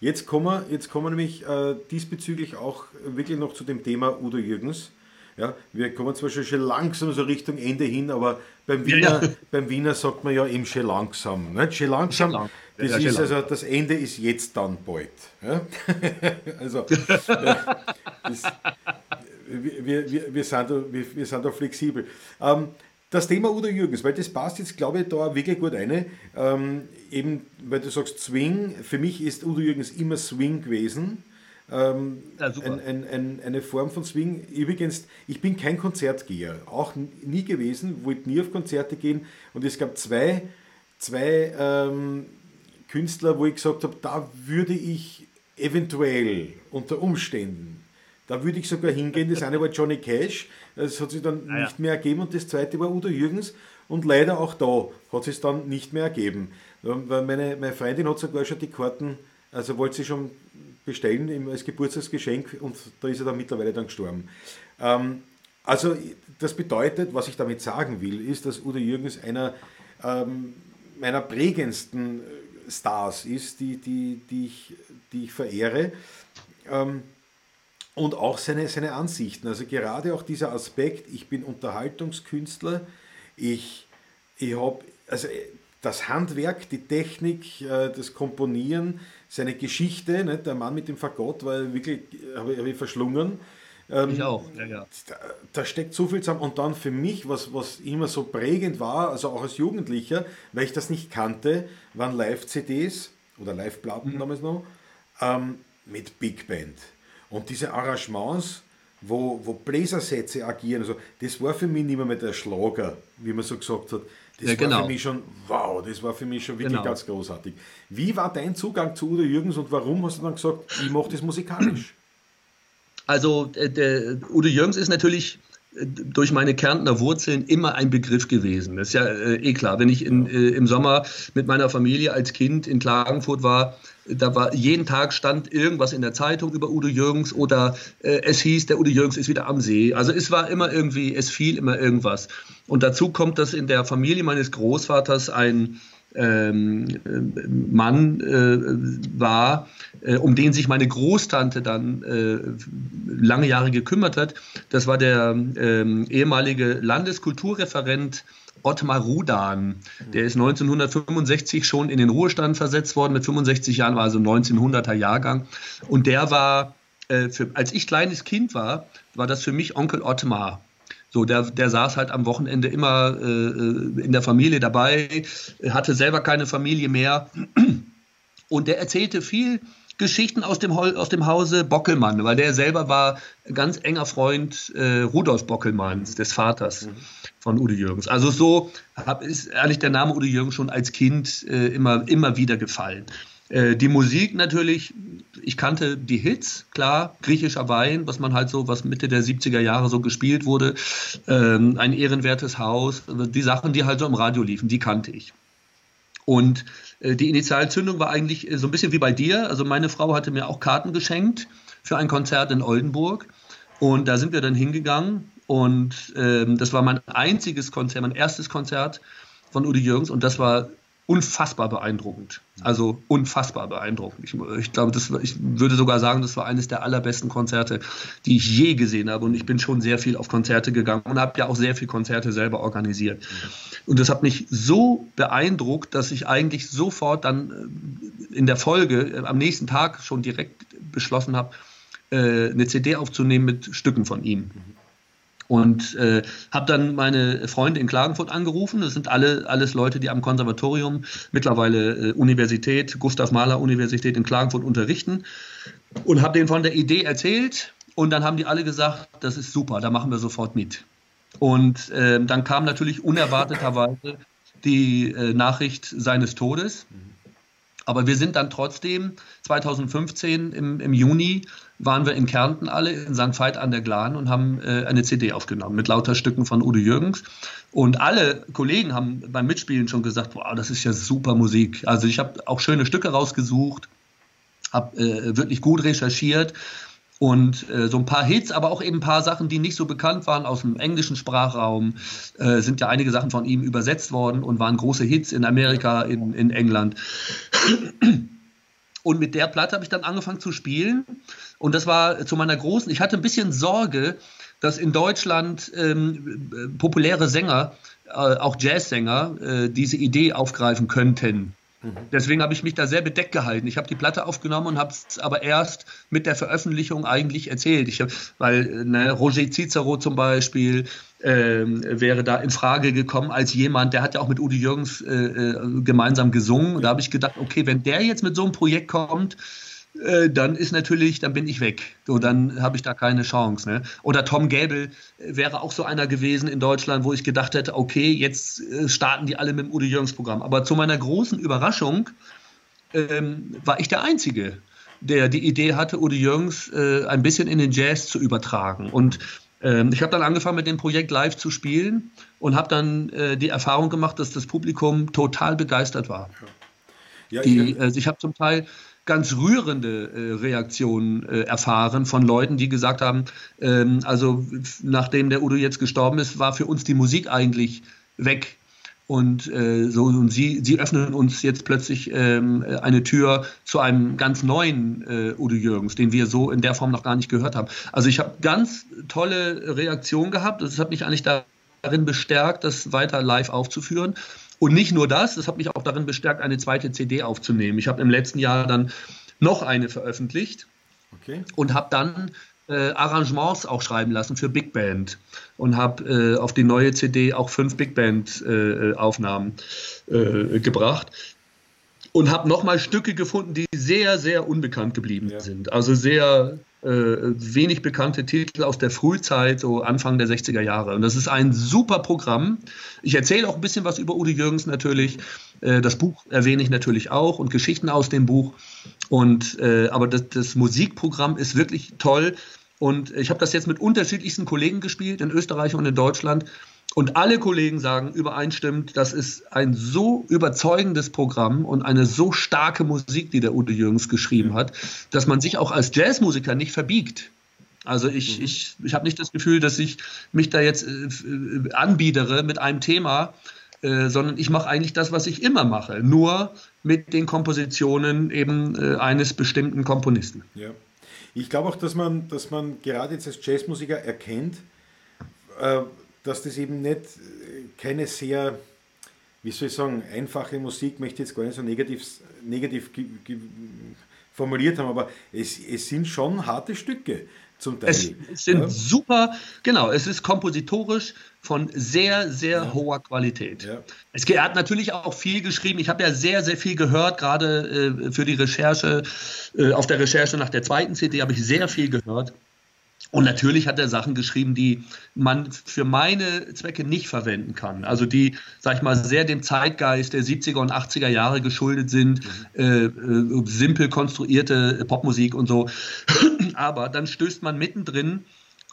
Jetzt kommen wir, jetzt kommen wir nämlich äh, diesbezüglich auch wirklich noch zu dem Thema Udo Jürgens. Ja, wir kommen zwar schon, schon langsam so Richtung Ende hin, aber beim Wiener, ja. beim Wiener sagt man ja eben schon langsam. Nicht? Schon langsam, lang. das ja, ist also das Ende ist jetzt dann bald. Also das, wir, wir, wir, sind, da, wir, wir sind da flexibel. Ähm, das Thema Udo Jürgens, weil das passt jetzt, glaube ich, da wirklich gut rein. Ähm, eben, weil du sagst Swing, für mich ist Udo Jürgens immer Swing gewesen. Ähm, ja, ein, ein, ein, eine Form von Swing. Übrigens, ich bin kein Konzertgeher, auch nie gewesen, wollte nie auf Konzerte gehen. Und es gab zwei, zwei ähm, Künstler, wo ich gesagt habe, da würde ich eventuell unter Umständen da würde ich sogar hingehen. Das eine war Johnny Cash, das hat sich dann ah, nicht mehr ergeben und das zweite war Udo Jürgens und leider auch da hat es dann nicht mehr ergeben. Weil meine, meine Freundin hat sogar schon die Karten, also wollte sie schon bestellen als Geburtstagsgeschenk und da ist er dann mittlerweile dann gestorben. Ähm, also das bedeutet, was ich damit sagen will, ist, dass Udo Jürgens einer ähm, meiner prägendsten Stars ist, die, die, die, ich, die ich verehre. Ähm, und auch seine, seine Ansichten. Also gerade auch dieser Aspekt, ich bin Unterhaltungskünstler, ich, ich habe also das Handwerk, die Technik, äh, das Komponieren, seine Geschichte, ne, der Mann mit dem Fagott war wirklich, habe hab ich verschlungen. Ähm, ich auch, ja, ja. Da, da, steckt so viel zusammen. Und dann für mich, was, was immer so prägend war, also auch als Jugendlicher, weil ich das nicht kannte, waren Live-CDs oder Live-Platten mhm. damals noch, ähm, mit Big Band. Und diese Arrangements, wo, wo Bläsersätze agieren. Also, das war für mich nicht mehr der Schlager, wie man so gesagt hat. Das ja, genau. war für mich schon, wow, das war für mich schon wirklich genau. ganz großartig. Wie war dein Zugang zu Udo Jürgens und warum hast du dann gesagt, ich mache das musikalisch? Also, äh, der, Udo Jürgens ist natürlich durch meine Kärntner Wurzeln immer ein Begriff gewesen. Das ist ja äh, eh klar. Wenn ich in, äh, im Sommer mit meiner Familie als Kind in Klagenfurt war, da war jeden Tag stand irgendwas in der Zeitung über Udo Jürgens oder äh, es hieß, der Udo Jürgens ist wieder am See. Also es war immer irgendwie, es fiel immer irgendwas. Und dazu kommt, dass in der Familie meines Großvaters ein Mann äh, war, äh, um den sich meine Großtante dann äh, lange Jahre gekümmert hat. Das war der ähm, ehemalige Landeskulturreferent Ottmar Rudan. Der ist 1965 schon in den Ruhestand versetzt worden. Mit 65 Jahren war also 1900er Jahrgang. Und der war, äh, für, als ich kleines Kind war, war das für mich Onkel Ottmar. So, der, der saß halt am Wochenende immer äh, äh, in der Familie dabei, hatte selber keine Familie mehr. Und der erzählte viel Geschichten aus dem, aus dem Hause Bockelmann, weil der selber war ganz enger Freund äh, Rudolf Bockelmanns, des Vaters mhm. von Udo Jürgens. Also so hab, ist ehrlich der Name Udo Jürgens schon als Kind äh, immer, immer wieder gefallen. Äh, die Musik natürlich, ich kannte die Hits, klar, griechischer Wein, was man halt so, was Mitte der 70er Jahre so gespielt wurde, ähm, ein ehrenwertes Haus, also die Sachen, die halt so im Radio liefen, die kannte ich. Und äh, die Initialzündung war eigentlich äh, so ein bisschen wie bei dir. Also meine Frau hatte mir auch Karten geschenkt für ein Konzert in Oldenburg. Und da sind wir dann hingegangen. Und ähm, das war mein einziges Konzert, mein erstes Konzert von Udo Jürgens. Und das war unfassbar beeindruckend. Also unfassbar beeindruckend. Ich, ich glaube, das, ich würde sogar sagen, das war eines der allerbesten Konzerte, die ich je gesehen habe. Und ich bin schon sehr viel auf Konzerte gegangen und habe ja auch sehr viele Konzerte selber organisiert. Und das hat mich so beeindruckt, dass ich eigentlich sofort dann äh, in der Folge, äh, am nächsten Tag schon direkt beschlossen habe, äh, eine CD aufzunehmen mit Stücken von ihm. Und äh, habe dann meine Freunde in Klagenfurt angerufen. Das sind alle alles Leute, die am Konservatorium, mittlerweile äh, Universität, Gustav Mahler Universität in Klagenfurt unterrichten. Und habe denen von der Idee erzählt. Und dann haben die alle gesagt, das ist super, da machen wir sofort mit. Und äh, dann kam natürlich unerwarteterweise die äh, Nachricht seines Todes. Aber wir sind dann trotzdem 2015 im, im Juni waren wir in Kärnten alle, in St. Veit an der Glan und haben äh, eine CD aufgenommen mit lauter Stücken von Udo Jürgens. Und alle Kollegen haben beim Mitspielen schon gesagt, wow, das ist ja super Musik. Also ich habe auch schöne Stücke rausgesucht, habe äh, wirklich gut recherchiert und äh, so ein paar Hits, aber auch eben ein paar Sachen, die nicht so bekannt waren aus dem englischen Sprachraum, äh, sind ja einige Sachen von ihm übersetzt worden und waren große Hits in Amerika, in, in England. Und mit der Platte habe ich dann angefangen zu spielen. Und das war zu meiner großen, ich hatte ein bisschen Sorge, dass in Deutschland ähm, populäre Sänger, äh, auch Jazzsänger, äh, diese Idee aufgreifen könnten. Mhm. Deswegen habe ich mich da sehr bedeckt gehalten. Ich habe die Platte aufgenommen und habe es aber erst mit der Veröffentlichung eigentlich erzählt. Ich hab, weil ne, Roger Cicero zum Beispiel äh, wäre da in Frage gekommen als jemand, der hat ja auch mit Udi Jürgens äh, äh, gemeinsam gesungen. Da habe ich gedacht, okay, wenn der jetzt mit so einem Projekt kommt, äh, dann ist natürlich, dann bin ich weg. So, dann habe ich da keine Chance. Ne? Oder Tom Gäbel wäre auch so einer gewesen in Deutschland, wo ich gedacht hätte, okay, jetzt äh, starten die alle mit dem Udo Jürgens Programm. Aber zu meiner großen Überraschung ähm, war ich der Einzige, der die Idee hatte, Udo Jürgens äh, ein bisschen in den Jazz zu übertragen. Und ähm, ich habe dann angefangen mit dem Projekt live zu spielen und habe dann äh, die Erfahrung gemacht, dass das Publikum total begeistert war. Ja, die, äh, ich habe zum Teil ganz rührende äh, Reaktionen äh, erfahren von Leuten, die gesagt haben, ähm, also nachdem der Udo jetzt gestorben ist, war für uns die Musik eigentlich weg. Und äh, so und sie, sie öffnen uns jetzt plötzlich ähm, eine Tür zu einem ganz neuen äh, Udo Jürgens, den wir so in der Form noch gar nicht gehört haben. Also ich habe ganz tolle Reaktionen gehabt. Das hat mich eigentlich darin bestärkt, das weiter live aufzuführen. Und nicht nur das, das hat mich auch darin bestärkt, eine zweite CD aufzunehmen. Ich habe im letzten Jahr dann noch eine veröffentlicht okay. und habe dann äh, Arrangements auch schreiben lassen für Big Band und habe äh, auf die neue CD auch fünf Big Band äh, Aufnahmen äh, gebracht und habe nochmal Stücke gefunden, die sehr, sehr unbekannt geblieben ja. sind. Also sehr wenig bekannte Titel aus der Frühzeit, so Anfang der 60er Jahre. Und das ist ein super Programm. Ich erzähle auch ein bisschen was über Udo Jürgens natürlich. Äh, das Buch erwähne ich natürlich auch und Geschichten aus dem Buch. Und, äh, aber das, das Musikprogramm ist wirklich toll. Und ich habe das jetzt mit unterschiedlichsten Kollegen gespielt, in Österreich und in Deutschland. Und alle Kollegen sagen übereinstimmend, das ist ein so überzeugendes Programm und eine so starke Musik, die der Udo Jürgens geschrieben hat, dass man sich auch als Jazzmusiker nicht verbiegt. Also ich, mhm. ich, ich habe nicht das Gefühl, dass ich mich da jetzt äh, anbiedere mit einem Thema, äh, sondern ich mache eigentlich das, was ich immer mache, nur mit den Kompositionen eben äh, eines bestimmten Komponisten. Ja. Ich glaube auch, dass man, dass man gerade jetzt als Jazzmusiker erkennt, äh, dass das eben nicht äh, keine sehr, wie soll ich sagen, einfache Musik, möchte ich jetzt gar nicht so negativ, negativ formuliert haben, aber es, es sind schon harte Stücke zum Teil. Es, sind super, genau, es ist kompositorisch von sehr, sehr ja. hoher Qualität. Ja. Es hat natürlich auch viel geschrieben. Ich habe ja sehr, sehr viel gehört, gerade äh, für die Recherche, äh, auf der Recherche nach der zweiten CD habe ich sehr viel gehört. Und natürlich hat er Sachen geschrieben, die man für meine Zwecke nicht verwenden kann. Also die, sag ich mal, sehr dem Zeitgeist der 70er und 80er Jahre geschuldet sind, mhm. äh, äh, simpel konstruierte Popmusik und so. Aber dann stößt man mittendrin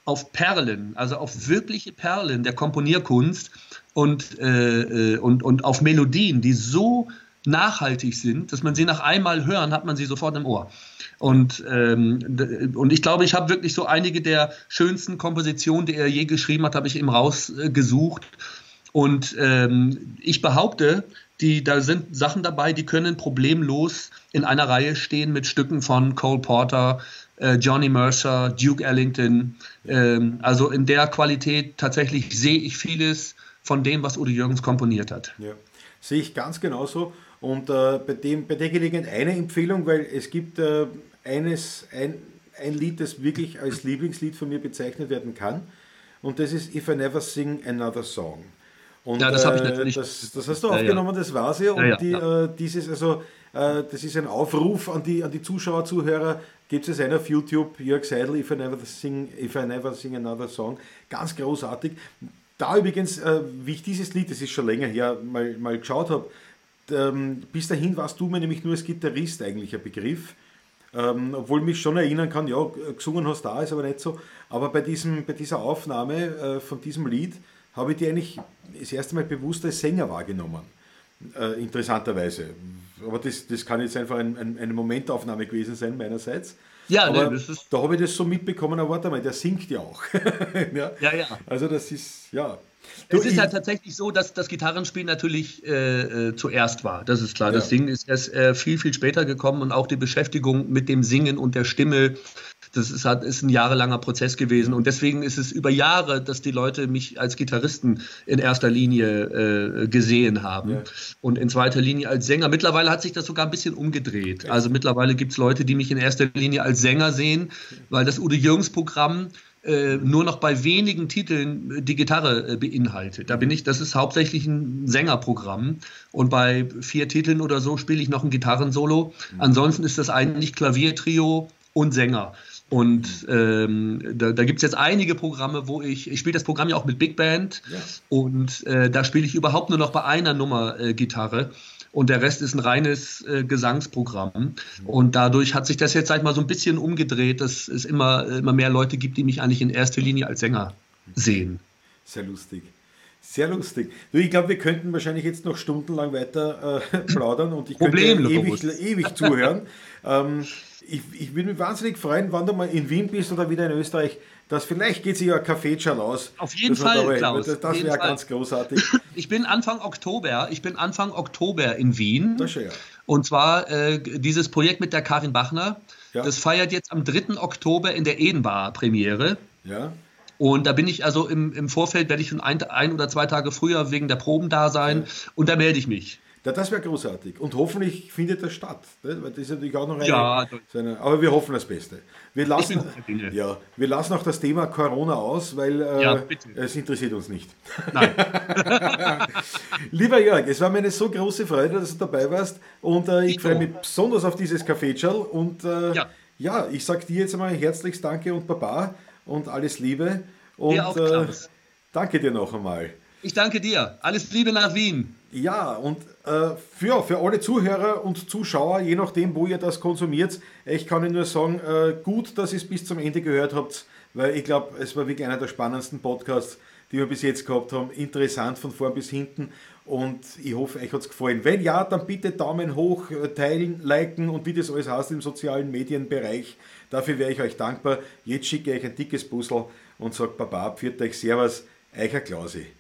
auf Perlen, also auf wirkliche Perlen der Komponierkunst und, äh, äh und, und auf Melodien, die so nachhaltig sind, dass man sie nach einmal hören, hat man sie sofort im Ohr. Und, ähm, und ich glaube, ich habe wirklich so einige der schönsten Kompositionen, die er je geschrieben hat, habe ich eben rausgesucht. Und ähm, ich behaupte, die, da sind Sachen dabei, die können problemlos in einer Reihe stehen mit Stücken von Cole Porter, äh, Johnny Mercer, Duke Ellington. Ähm, also in der Qualität tatsächlich sehe ich vieles von dem, was Udo Jürgens komponiert hat. Ja, sehe ich ganz genauso. Und äh, bei, dem, bei der Gelegenheit eine Empfehlung, weil es gibt äh, eines, ein, ein Lied, das wirklich als Lieblingslied von mir bezeichnet werden kann. Und das ist If I Never Sing Another Song. Und, ja, das habe ich äh, natürlich. Das, das, hast du aufgenommen, ja, ja. das war sie. Und die, äh, dieses, also, äh, das ist ein Aufruf an die, an die Zuschauer, Zuhörer. Gibt es einen auf YouTube, Jörg Seidel, If I Never Sing, If I Never Sing Another Song. Ganz großartig. Da übrigens, äh, wie ich dieses Lied, das ist schon länger her, mal, mal geschaut habe, ähm, bis dahin warst du mir nämlich nur als Gitarrist eigentlich ein Begriff. Ähm, obwohl mich schon erinnern kann, ja, gesungen hast da, ist aber nicht so. Aber bei, diesem, bei dieser Aufnahme äh, von diesem Lied habe ich die eigentlich das erste Mal bewusst als Sänger wahrgenommen. Äh, interessanterweise. Aber das, das kann jetzt einfach ein, ein, eine Momentaufnahme gewesen sein meinerseits. Ja, aber nee, das ist da habe ich das so mitbekommen, warte mal, der singt ja auch. ja? ja, ja. Also das ist, ja, Du, es ist halt tatsächlich so, dass das Gitarrenspiel natürlich äh, äh, zuerst war. Das ist klar. Ja. Das Singen ist erst äh, viel, viel später gekommen und auch die Beschäftigung mit dem Singen und der Stimme, das ist, hat, ist ein jahrelanger Prozess gewesen. Und deswegen ist es über Jahre, dass die Leute mich als Gitarristen in erster Linie äh, gesehen haben ja. und in zweiter Linie als Sänger. Mittlerweile hat sich das sogar ein bisschen umgedreht. Also mittlerweile gibt es Leute, die mich in erster Linie als Sänger sehen, weil das Udo Jürgens Programm äh, nur noch bei wenigen Titeln äh, die Gitarre äh, beinhaltet. Da bin ich, das ist hauptsächlich ein Sängerprogramm und bei vier Titeln oder so spiele ich noch ein Gitarrensolo. Mhm. Ansonsten ist das eigentlich Klaviertrio und Sänger. Und ähm, da, da gibt es jetzt einige Programme, wo ich, ich spiele das Programm ja auch mit Big Band ja. und äh, da spiele ich überhaupt nur noch bei einer Nummer Gitarre und der Rest ist ein reines äh, Gesangsprogramm. Und dadurch hat sich das jetzt, sag ich mal, so ein bisschen umgedreht, dass es immer, immer mehr Leute gibt, die mich eigentlich in erster Linie als Sänger sehen. Sehr lustig. Sehr lustig. Ich glaube, wir könnten wahrscheinlich jetzt noch stundenlang weiter äh, plaudern und ich Problem, könnte ewig, ewig zuhören. ähm, ich, ich würde mich wahnsinnig freuen, wann du mal in Wien bist oder wieder in Österreich, dass vielleicht geht sich ja ein Kaffeeschal aus. Auf jeden Fall, dabei, Klaus. Das, das wäre ganz großartig. Ich bin Anfang Oktober, ich bin Anfang Oktober in Wien. Das ist ja. Und zwar äh, dieses Projekt mit der Karin Bachner. Ja. Das feiert jetzt am 3. Oktober in der Edenbar Premiere. Ja. Und da bin ich also im, im Vorfeld, werde ich schon ein, ein, oder zwei Tage früher wegen der Proben da sein. Ja. Und da melde ich mich. Ja, das wäre großartig. Und hoffentlich findet das statt. Ne? Weil das ist natürlich auch noch eine, ja, so eine, Aber wir hoffen das Beste. Wir lassen, ja, wir lassen auch das Thema Corona aus, weil äh, ja, es interessiert uns nicht. Nein. Lieber Jörg, es war mir eine so große Freude, dass du dabei warst. Und äh, ich, freue mich besonders auf dieses Kaffeetschal und äh, ja. Ja, ich sage dir jetzt einmal herzlichst Danke und Baba und alles Liebe. Und auch. Äh, danke dir noch einmal. Ich danke dir. Alles Liebe nach Wien. Ja, und für, für alle Zuhörer und Zuschauer, je nachdem, wo ihr das konsumiert, ich kann Ihnen nur sagen, äh, gut, dass ihr es bis zum Ende gehört habt, weil ich glaube, es war wirklich einer der spannendsten Podcasts, die wir bis jetzt gehabt haben. Interessant von vorn bis hinten und ich hoffe, euch hat es gefallen. Wenn ja, dann bitte Daumen hoch, äh, teilen, liken und wie das alles heißt im sozialen Medienbereich. Dafür wäre ich euch dankbar. Jetzt schicke ich euch ein dickes Puzzle und sage Baba, pfiat euch Servus, euch Klausi.